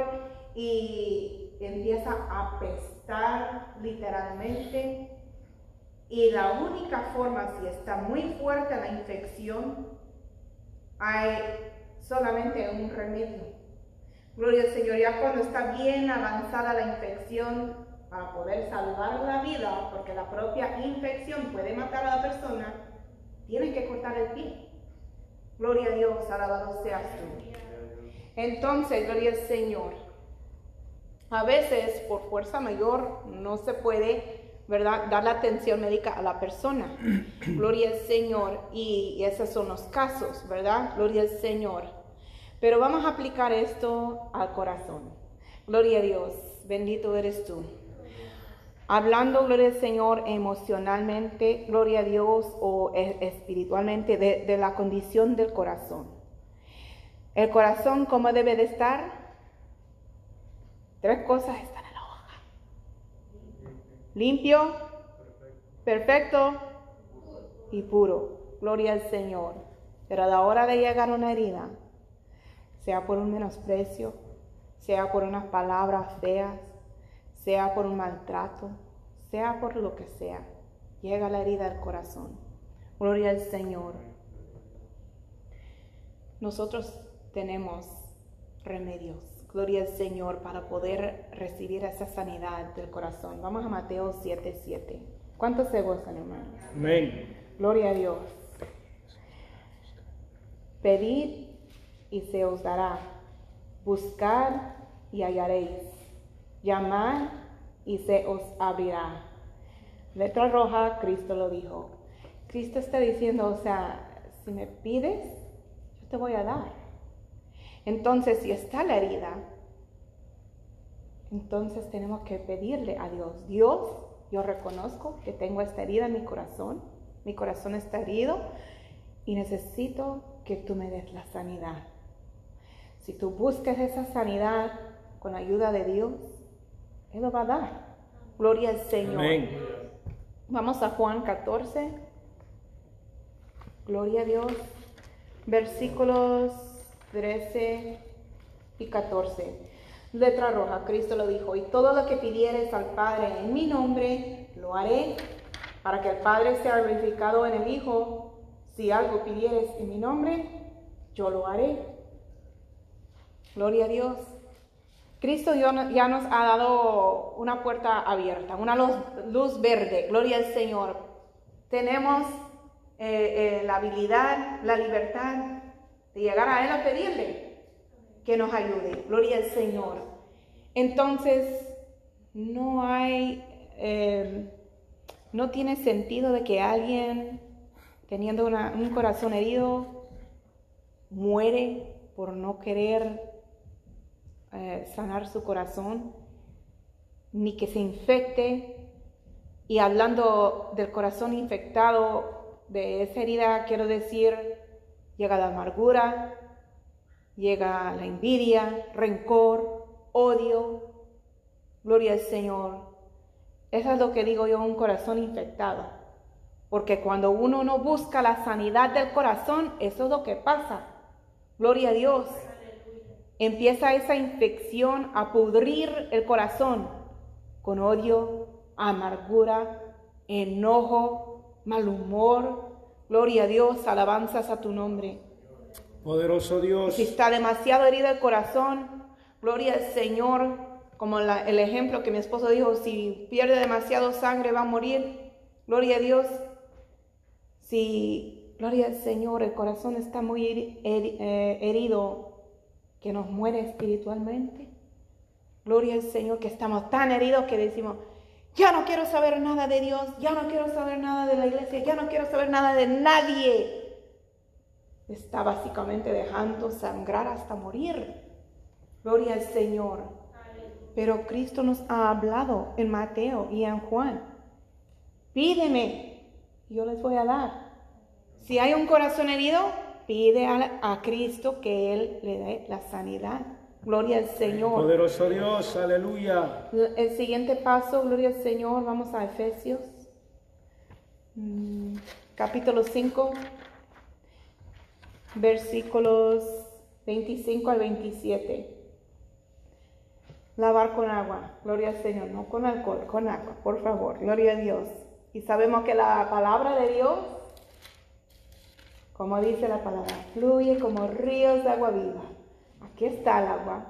y empieza a pesar literalmente y la única forma, si está muy fuerte la infección, hay solamente un remedio. Gloria al Señor, ya cuando está bien avanzada la infección, para poder salvar la vida, porque la propia infección puede matar a la persona, tienen que cortar el pie. Gloria a Dios, alabado seas tú. Entonces, gloria al Señor. A veces, por fuerza mayor, no se puede, ¿verdad?, dar la atención médica a la persona. *clears throat* Gloria al Señor. Y esos son los casos, ¿verdad? Gloria al Señor. Pero vamos a aplicar esto al corazón. Gloria a Dios. Bendito eres tú. Hablando, gloria al Señor, emocionalmente, gloria a Dios, o e, espiritualmente, de, de la condición del corazón. El corazón, ¿cómo debe de estar? Tres cosas están en la hoja. Limpio, perfecto y puro. Gloria al Señor. Pero a la hora de llegar a una herida, sea por un menosprecio, sea por unas palabras feas, sea por un maltrato, sea por lo que sea, llega la herida al corazón. Gloria al Señor. Nosotros tenemos remedios Gloria al Señor para poder recibir esa sanidad del corazón. Vamos a Mateo 7:7. 7. ¿Cuántos se gozan, hermanos? Amén. Gloria a Dios. Pedid y se os dará. Buscad y hallaréis. Llamad y se os abrirá. Letra roja, Cristo lo dijo. Cristo está diciendo, o sea, si me pides, yo te voy a dar. Entonces, si está la herida, entonces tenemos que pedirle a Dios, Dios, yo reconozco que tengo esta herida en mi corazón, mi corazón está herido y necesito que tú me des la sanidad. Si tú buscas esa sanidad con la ayuda de Dios, Él lo va a dar. Gloria al Señor. Amén. Vamos a Juan 14. Gloria a Dios. Versículos 13 y 14. Letra roja, Cristo lo dijo, y todo lo que pidieres al Padre en mi nombre, lo haré, para que el Padre sea glorificado en el Hijo. Si algo pidieres en mi nombre, yo lo haré. Gloria a Dios. Cristo ya no- ya nos ha dado una puerta abierta, una luz, luz verde, gloria al Señor. Tenemos eh, eh, la habilidad, la libertad de llegar a Él a pedirle que nos ayude, gloria al Señor. Entonces, no hay, eh, no tiene sentido de que alguien teniendo una- un corazón herido muere por no querer eh, sanar su corazón, ni que se infecte. Y hablando del corazón infectado, de esa herida, quiero decir, llega la amargura, llega la envidia, rencor, odio. Gloria al Señor. Eso es lo que digo yo, un corazón infectado. Porque cuando uno no busca la sanidad del corazón, eso es lo que pasa. Gloria a Dios empieza esa infección a pudrir el corazón con odio, amargura, enojo, mal humor. Gloria a Dios, alabanzas a tu nombre. Poderoso Dios. Si está demasiado herido el corazón, gloria al Señor, como la- el ejemplo que mi esposo dijo, si pierde demasiado sangre va a morir. Gloria a Dios. Si, gloria al Señor, el corazón está muy eh, herido, que nos muere espiritualmente. Gloria al Señor, que estamos tan heridos que decimos, ya no quiero saber nada de Dios, ya no quiero saber nada de la iglesia, ya no quiero saber nada de nadie. Está básicamente dejando sangrar hasta morir. Gloria al Señor. Pero Cristo nos ha hablado en Mateo y en Juan. Pídeme, yo les voy a dar. Si hay un corazón herido, pide a, a Cristo que Él le dé la sanidad. Gloria al Señor. Poderoso Dios. Aleluya. El siguiente paso, gloria al Señor, vamos a Efesios, mm, capítulo 5, versículos 25 al 27. Lavar con agua, gloria al Señor, no con alcohol, con agua, por favor, gloria a Dios. Y sabemos que la palabra de Dios, como dice la palabra, fluye como ríos de agua viva. Aquí está el agua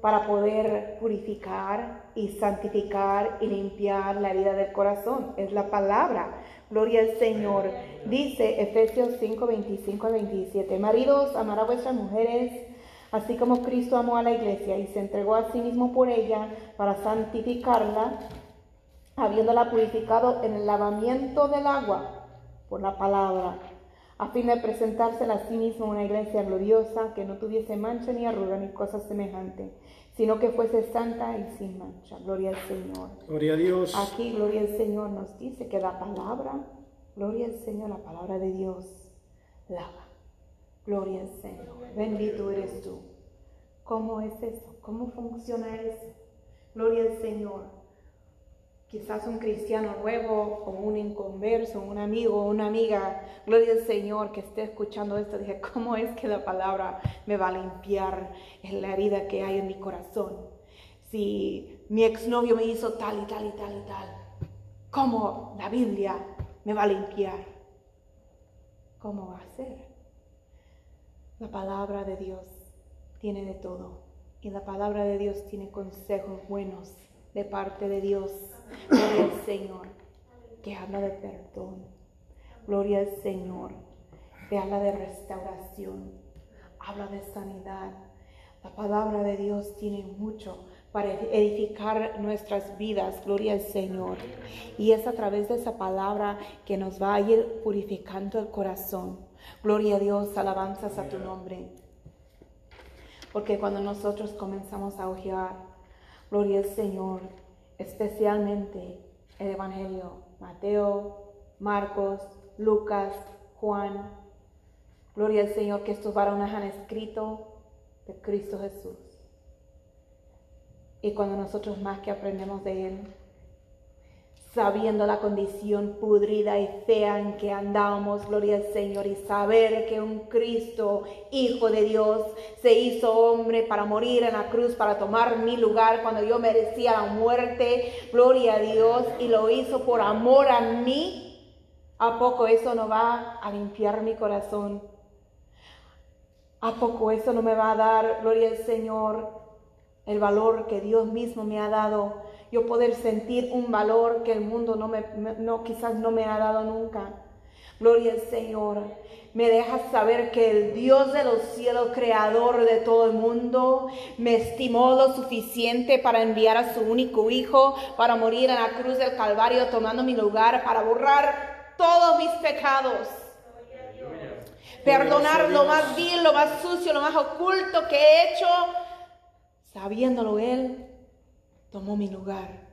para poder purificar y santificar y limpiar la herida del corazón. Es la palabra. Gloria al Señor. Dice Efesios 5, 25 al 27. Maridos, amar a vuestras mujeres, así como Cristo amó a la iglesia y se entregó a sí mismo por ella para santificarla, habiéndola purificado en el lavamiento del agua por la palabra, a fin de presentársela a sí mismo una iglesia gloriosa que no tuviese mancha ni arruga ni cosa semejante, sino que fuese santa y sin mancha. Gloria al Señor. Gloria a Dios. Aquí, gloria al Señor, nos dice que la palabra, gloria al Señor, la palabra de Dios, lava. Gloria al Señor. Bendito eres tú. ¿Cómo es eso? ¿Cómo funciona eso? Gloria al Señor. Quizás un cristiano nuevo o un inconverso, un amigo o una amiga, gloria al Señor que esté escuchando esto, dije, ¿cómo es que la palabra me va a limpiar en la herida que hay en mi corazón? Si mi exnovio me hizo tal y tal y tal y tal, ¿cómo la Biblia me va a limpiar? ¿Cómo va a ser? La palabra de Dios tiene de todo y la palabra de Dios tiene consejos buenos de parte de Dios. Gloria al Señor, que habla de perdón. Gloria al Señor, que habla de restauración, habla de sanidad. La palabra de Dios tiene mucho para edificar nuestras vidas, gloria al Señor. Y es a través de esa palabra que nos va a ir purificando el corazón. Gloria a Dios, alabanzas a tu nombre. Porque cuando nosotros comenzamos a ojear, gloria al Señor, especialmente el Evangelio. Mateo, Marcos, Lucas, Juan. Gloria al Señor que estos varones han escrito de Cristo Jesús. Y cuando nosotros más que aprendemos de Él, sabiendo la condición pudrida y fea en que andábamos, gloria al Señor, y saber que un Cristo, Hijo de Dios, se hizo hombre para morir en la cruz, para tomar mi lugar cuando yo merecía la muerte, gloria a Dios, y lo hizo por amor a mí, ¿a poco eso no va a limpiar mi corazón? ¿A poco eso no me va a dar, gloria al Señor, el valor que Dios mismo me ha dado? Yo poder sentir un valor que el mundo no me, no, quizás no me ha dado nunca. Gloria al Señor. Me deja saber que el Dios de los cielos, creador de todo el mundo, me estimó lo suficiente para enviar a su único hijo para morir en la cruz del Calvario, tomando mi lugar, para borrar todos mis pecados perdonar lo más vil, lo más sucio, lo más oculto que he hecho, sabiéndolo Él, tomó mi lugar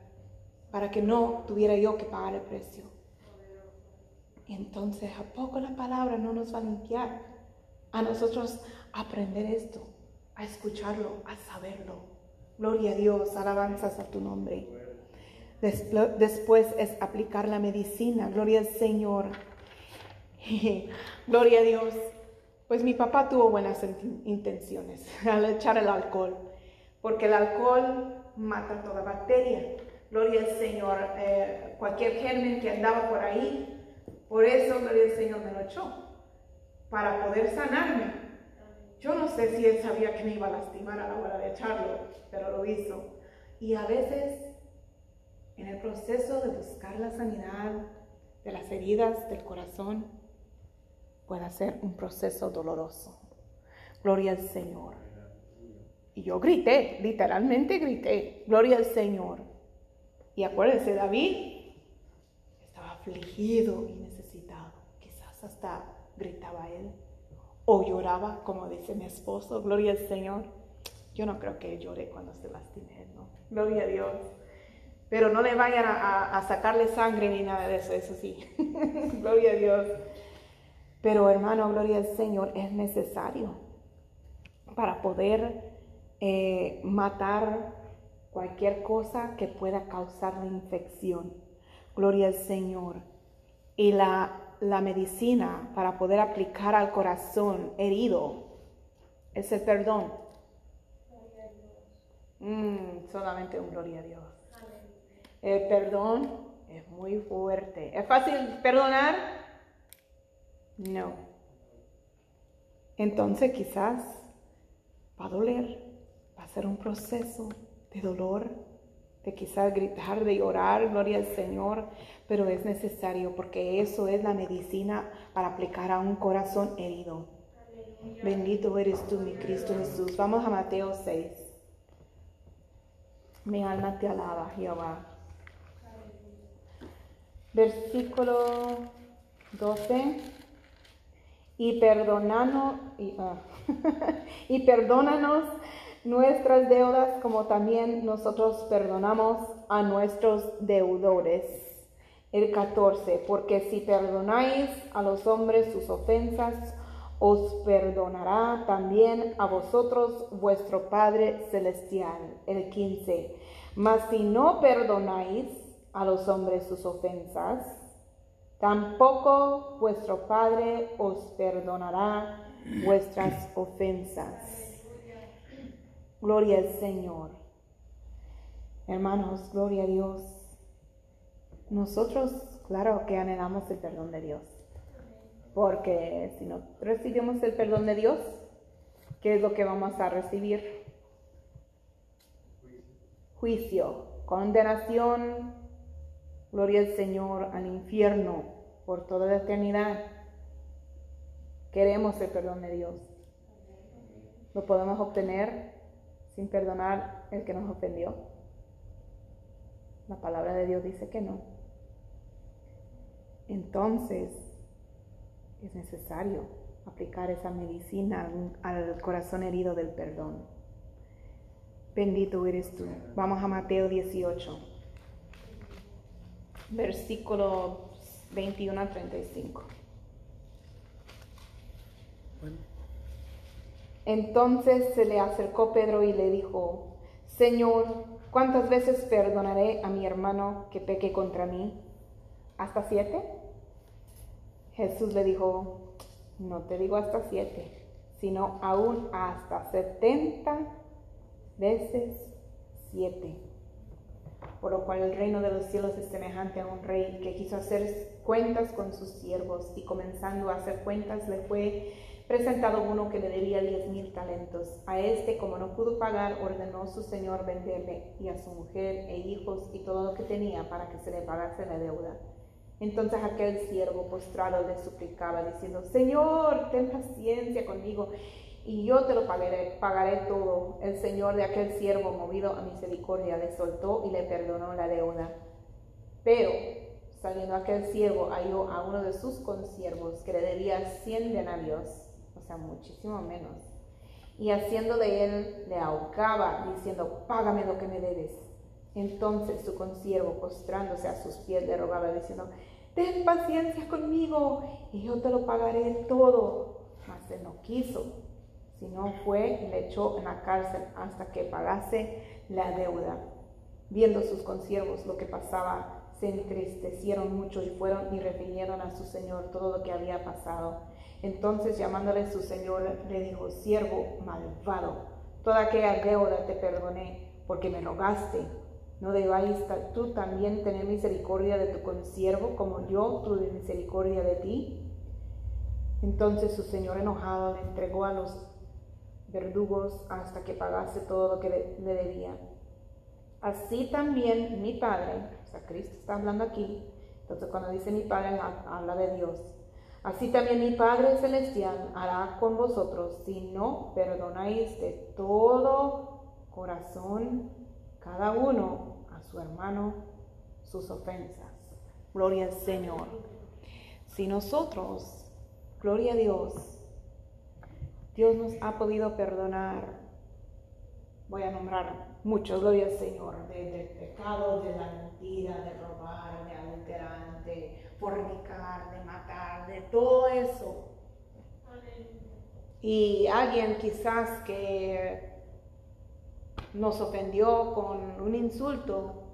para que no tuviera yo que pagar el precio. Entonces, ¿a poco la palabra no nos va a limpiar? A nosotros aprender esto, a escucharlo, a saberlo. Gloria a Dios, alabanzas a tu nombre. Después es aplicar la medicina. Gloria al Señor. *laughs* Gloria a Dios. Pues mi papá tuvo buenas intenciones *laughs* al echar el alcohol, porque el alcohol mata toda bacteria. Gloria al Señor. Eh, cualquier germen que andaba por ahí, por eso, gloria al Señor, me lo echó, para poder sanarme. Yo no sé si él sabía que me iba a lastimar a la hora de echarlo, pero lo hizo. Y a veces, en el proceso de buscar la sanidad de las heridas del corazón, puede ser un proceso doloroso. Gloria al Señor. Y yo grité, literalmente grité, gloria al Señor. Y acuérdense, David estaba afligido y necesitado. Quizás hasta gritaba él. O lloraba, como dice mi esposo, gloria al Señor. Yo no creo que llore cuando se lastime, ¿no? Gloria a Dios. Pero no le vayan a, a sacarle sangre ni nada de eso, eso sí. *laughs* gloria a Dios. Pero hermano, gloria al Señor, es necesario para poder eh, matar cualquier cosa que pueda causar la infección. Gloria al Señor. Y la, la medicina para poder aplicar al corazón herido es el perdón. Mm, solamente un gloria a Dios. El perdón es muy fuerte. ¿Es fácil perdonar? No. Entonces quizás va a doler, un proceso de dolor, de quizás gritar, de llorar, gloria al Señor, pero es necesario porque eso es la medicina para aplicar a un corazón herido. Bendito eres tú, mi Cristo Jesús. Vamos a Mateo 6. Mi alma te alaba, Jehová. Versículo 12 y, y, ah, *laughs* y perdónanos nuestras deudas como también nosotros perdonamos a nuestros deudores. El 14, porque si perdonáis a los hombres sus ofensas, os perdonará también a vosotros vuestro Padre Celestial. El 15, mas si no perdonáis a los hombres sus ofensas, Tampoco vuestro Padre os perdonará vuestras ofensas. Gloria al Señor. Hermanos, gloria a Dios. Nosotros, claro que anhelamos el perdón de Dios. Porque si no recibimos el perdón de Dios, ¿qué es lo que vamos a recibir? Juicio, condenación, Gloria al Señor, al infierno por toda la eternidad. Queremos el perdón de Dios. ¿Lo podemos obtener sin perdonar el que nos ofendió? La palabra de Dios dice que no. Entonces, es necesario aplicar esa medicina al corazón herido del perdón. Bendito eres tú. Vamos a Mateo 18. versículo 21 a 35. Bueno, Entonces se le acercó Pedro y le dijo, Señor, ¿cuántas veces perdonaré a mi hermano que peque contra mí? ¿Hasta siete? Jesús le dijo, no te digo hasta siete, sino aún hasta setenta veces siete. Por lo cual el reino de los cielos es semejante a un rey que quiso hacer cuentas con sus siervos y comenzando a hacer cuentas le fue presentado uno que le debía diez mil talentos. A este, como no pudo pagar, ordenó su señor venderle y a su mujer e hijos y todo lo que tenía para que se le pagase la deuda. Entonces aquel siervo postrado le suplicaba diciendo, Señor, ten paciencia conmigo y yo te lo pagaré, todo. El señor de aquel siervo, movido a misericordia, le soltó y le perdonó la deuda. Pero saliendo aquel siervo halló a uno de sus consiervos que le debía cien denarios, muchísimo menos. Y haciendo de él, le ahogaba, diciendo, págame lo que me debes. Entonces su consiervo, postrándose a sus pies, le rogaba, diciendo, ten paciencia conmigo y yo te lo pagaré todo. Mas él no quiso, sino fue y le echó en la cárcel hasta que pagase la deuda. Viendo sus consiervos lo que pasaba, se entristecieron mucho y fueron y refirieron a su señor todo lo que había pasado. Entonces llamándole su señor le dijo, siervo malvado, toda aquella deuda te perdoné porque me rogaste. ¿No debáis tú también tener misericordia de tu consiervo como yo tuve misericordia de ti? Entonces su señor enojado le entregó a los verdugos hasta que pagase todo lo que le, le debía. Así también mi Padre, o sea, Cristo está hablando aquí, entonces cuando dice mi Padre habla de Dios. Así también mi Padre Celestial hará con vosotros si no perdonáis de todo corazón cada uno a su hermano sus ofensas. Gloria al Señor. Si nosotros, gloria a Dios, Dios nos ha podido perdonar, voy a nombrar muchos, gloria al Señor, de, de pecado, de la mentira, de robar, de adulterar, de fornicar, de de todo eso. Y alguien quizás que nos ofendió con un insulto,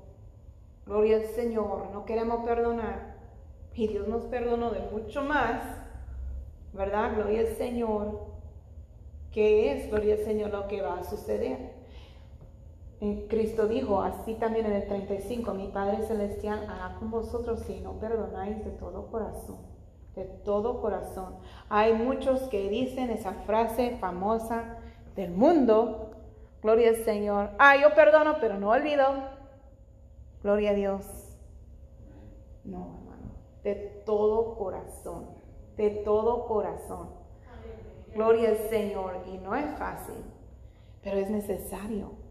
gloria al Señor, no queremos perdonar. Y Dios nos perdonó de mucho más, ¿verdad? Gloria al Señor. ¿Qué es, gloria al Señor, lo que va a suceder? En Cristo dijo, así también en el 35, mi Padre Celestial hará con vosotros si no perdonáis de todo corazón, de todo corazón. Hay muchos que dicen esa frase famosa del mundo, gloria al Señor, ah, yo perdono, pero no olvido, gloria a Dios. No, hermano, de todo corazón, de todo corazón. Gloria al Señor, y no es fácil, pero es necesario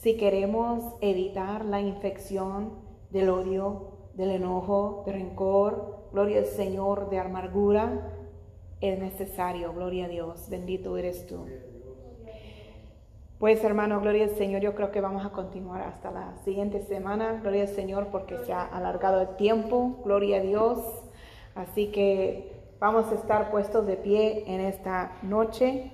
si queremos evitar la infección del odio, del enojo, del rencor, gloria al Señor, de amargura, es necesario, gloria a Dios, bendito eres tú. Pues hermano, gloria al Señor, yo creo que vamos a continuar hasta la siguiente semana, gloria al Señor porque se ha alargado el tiempo, gloria a Dios. Así que vamos a estar puestos de pie en esta noche.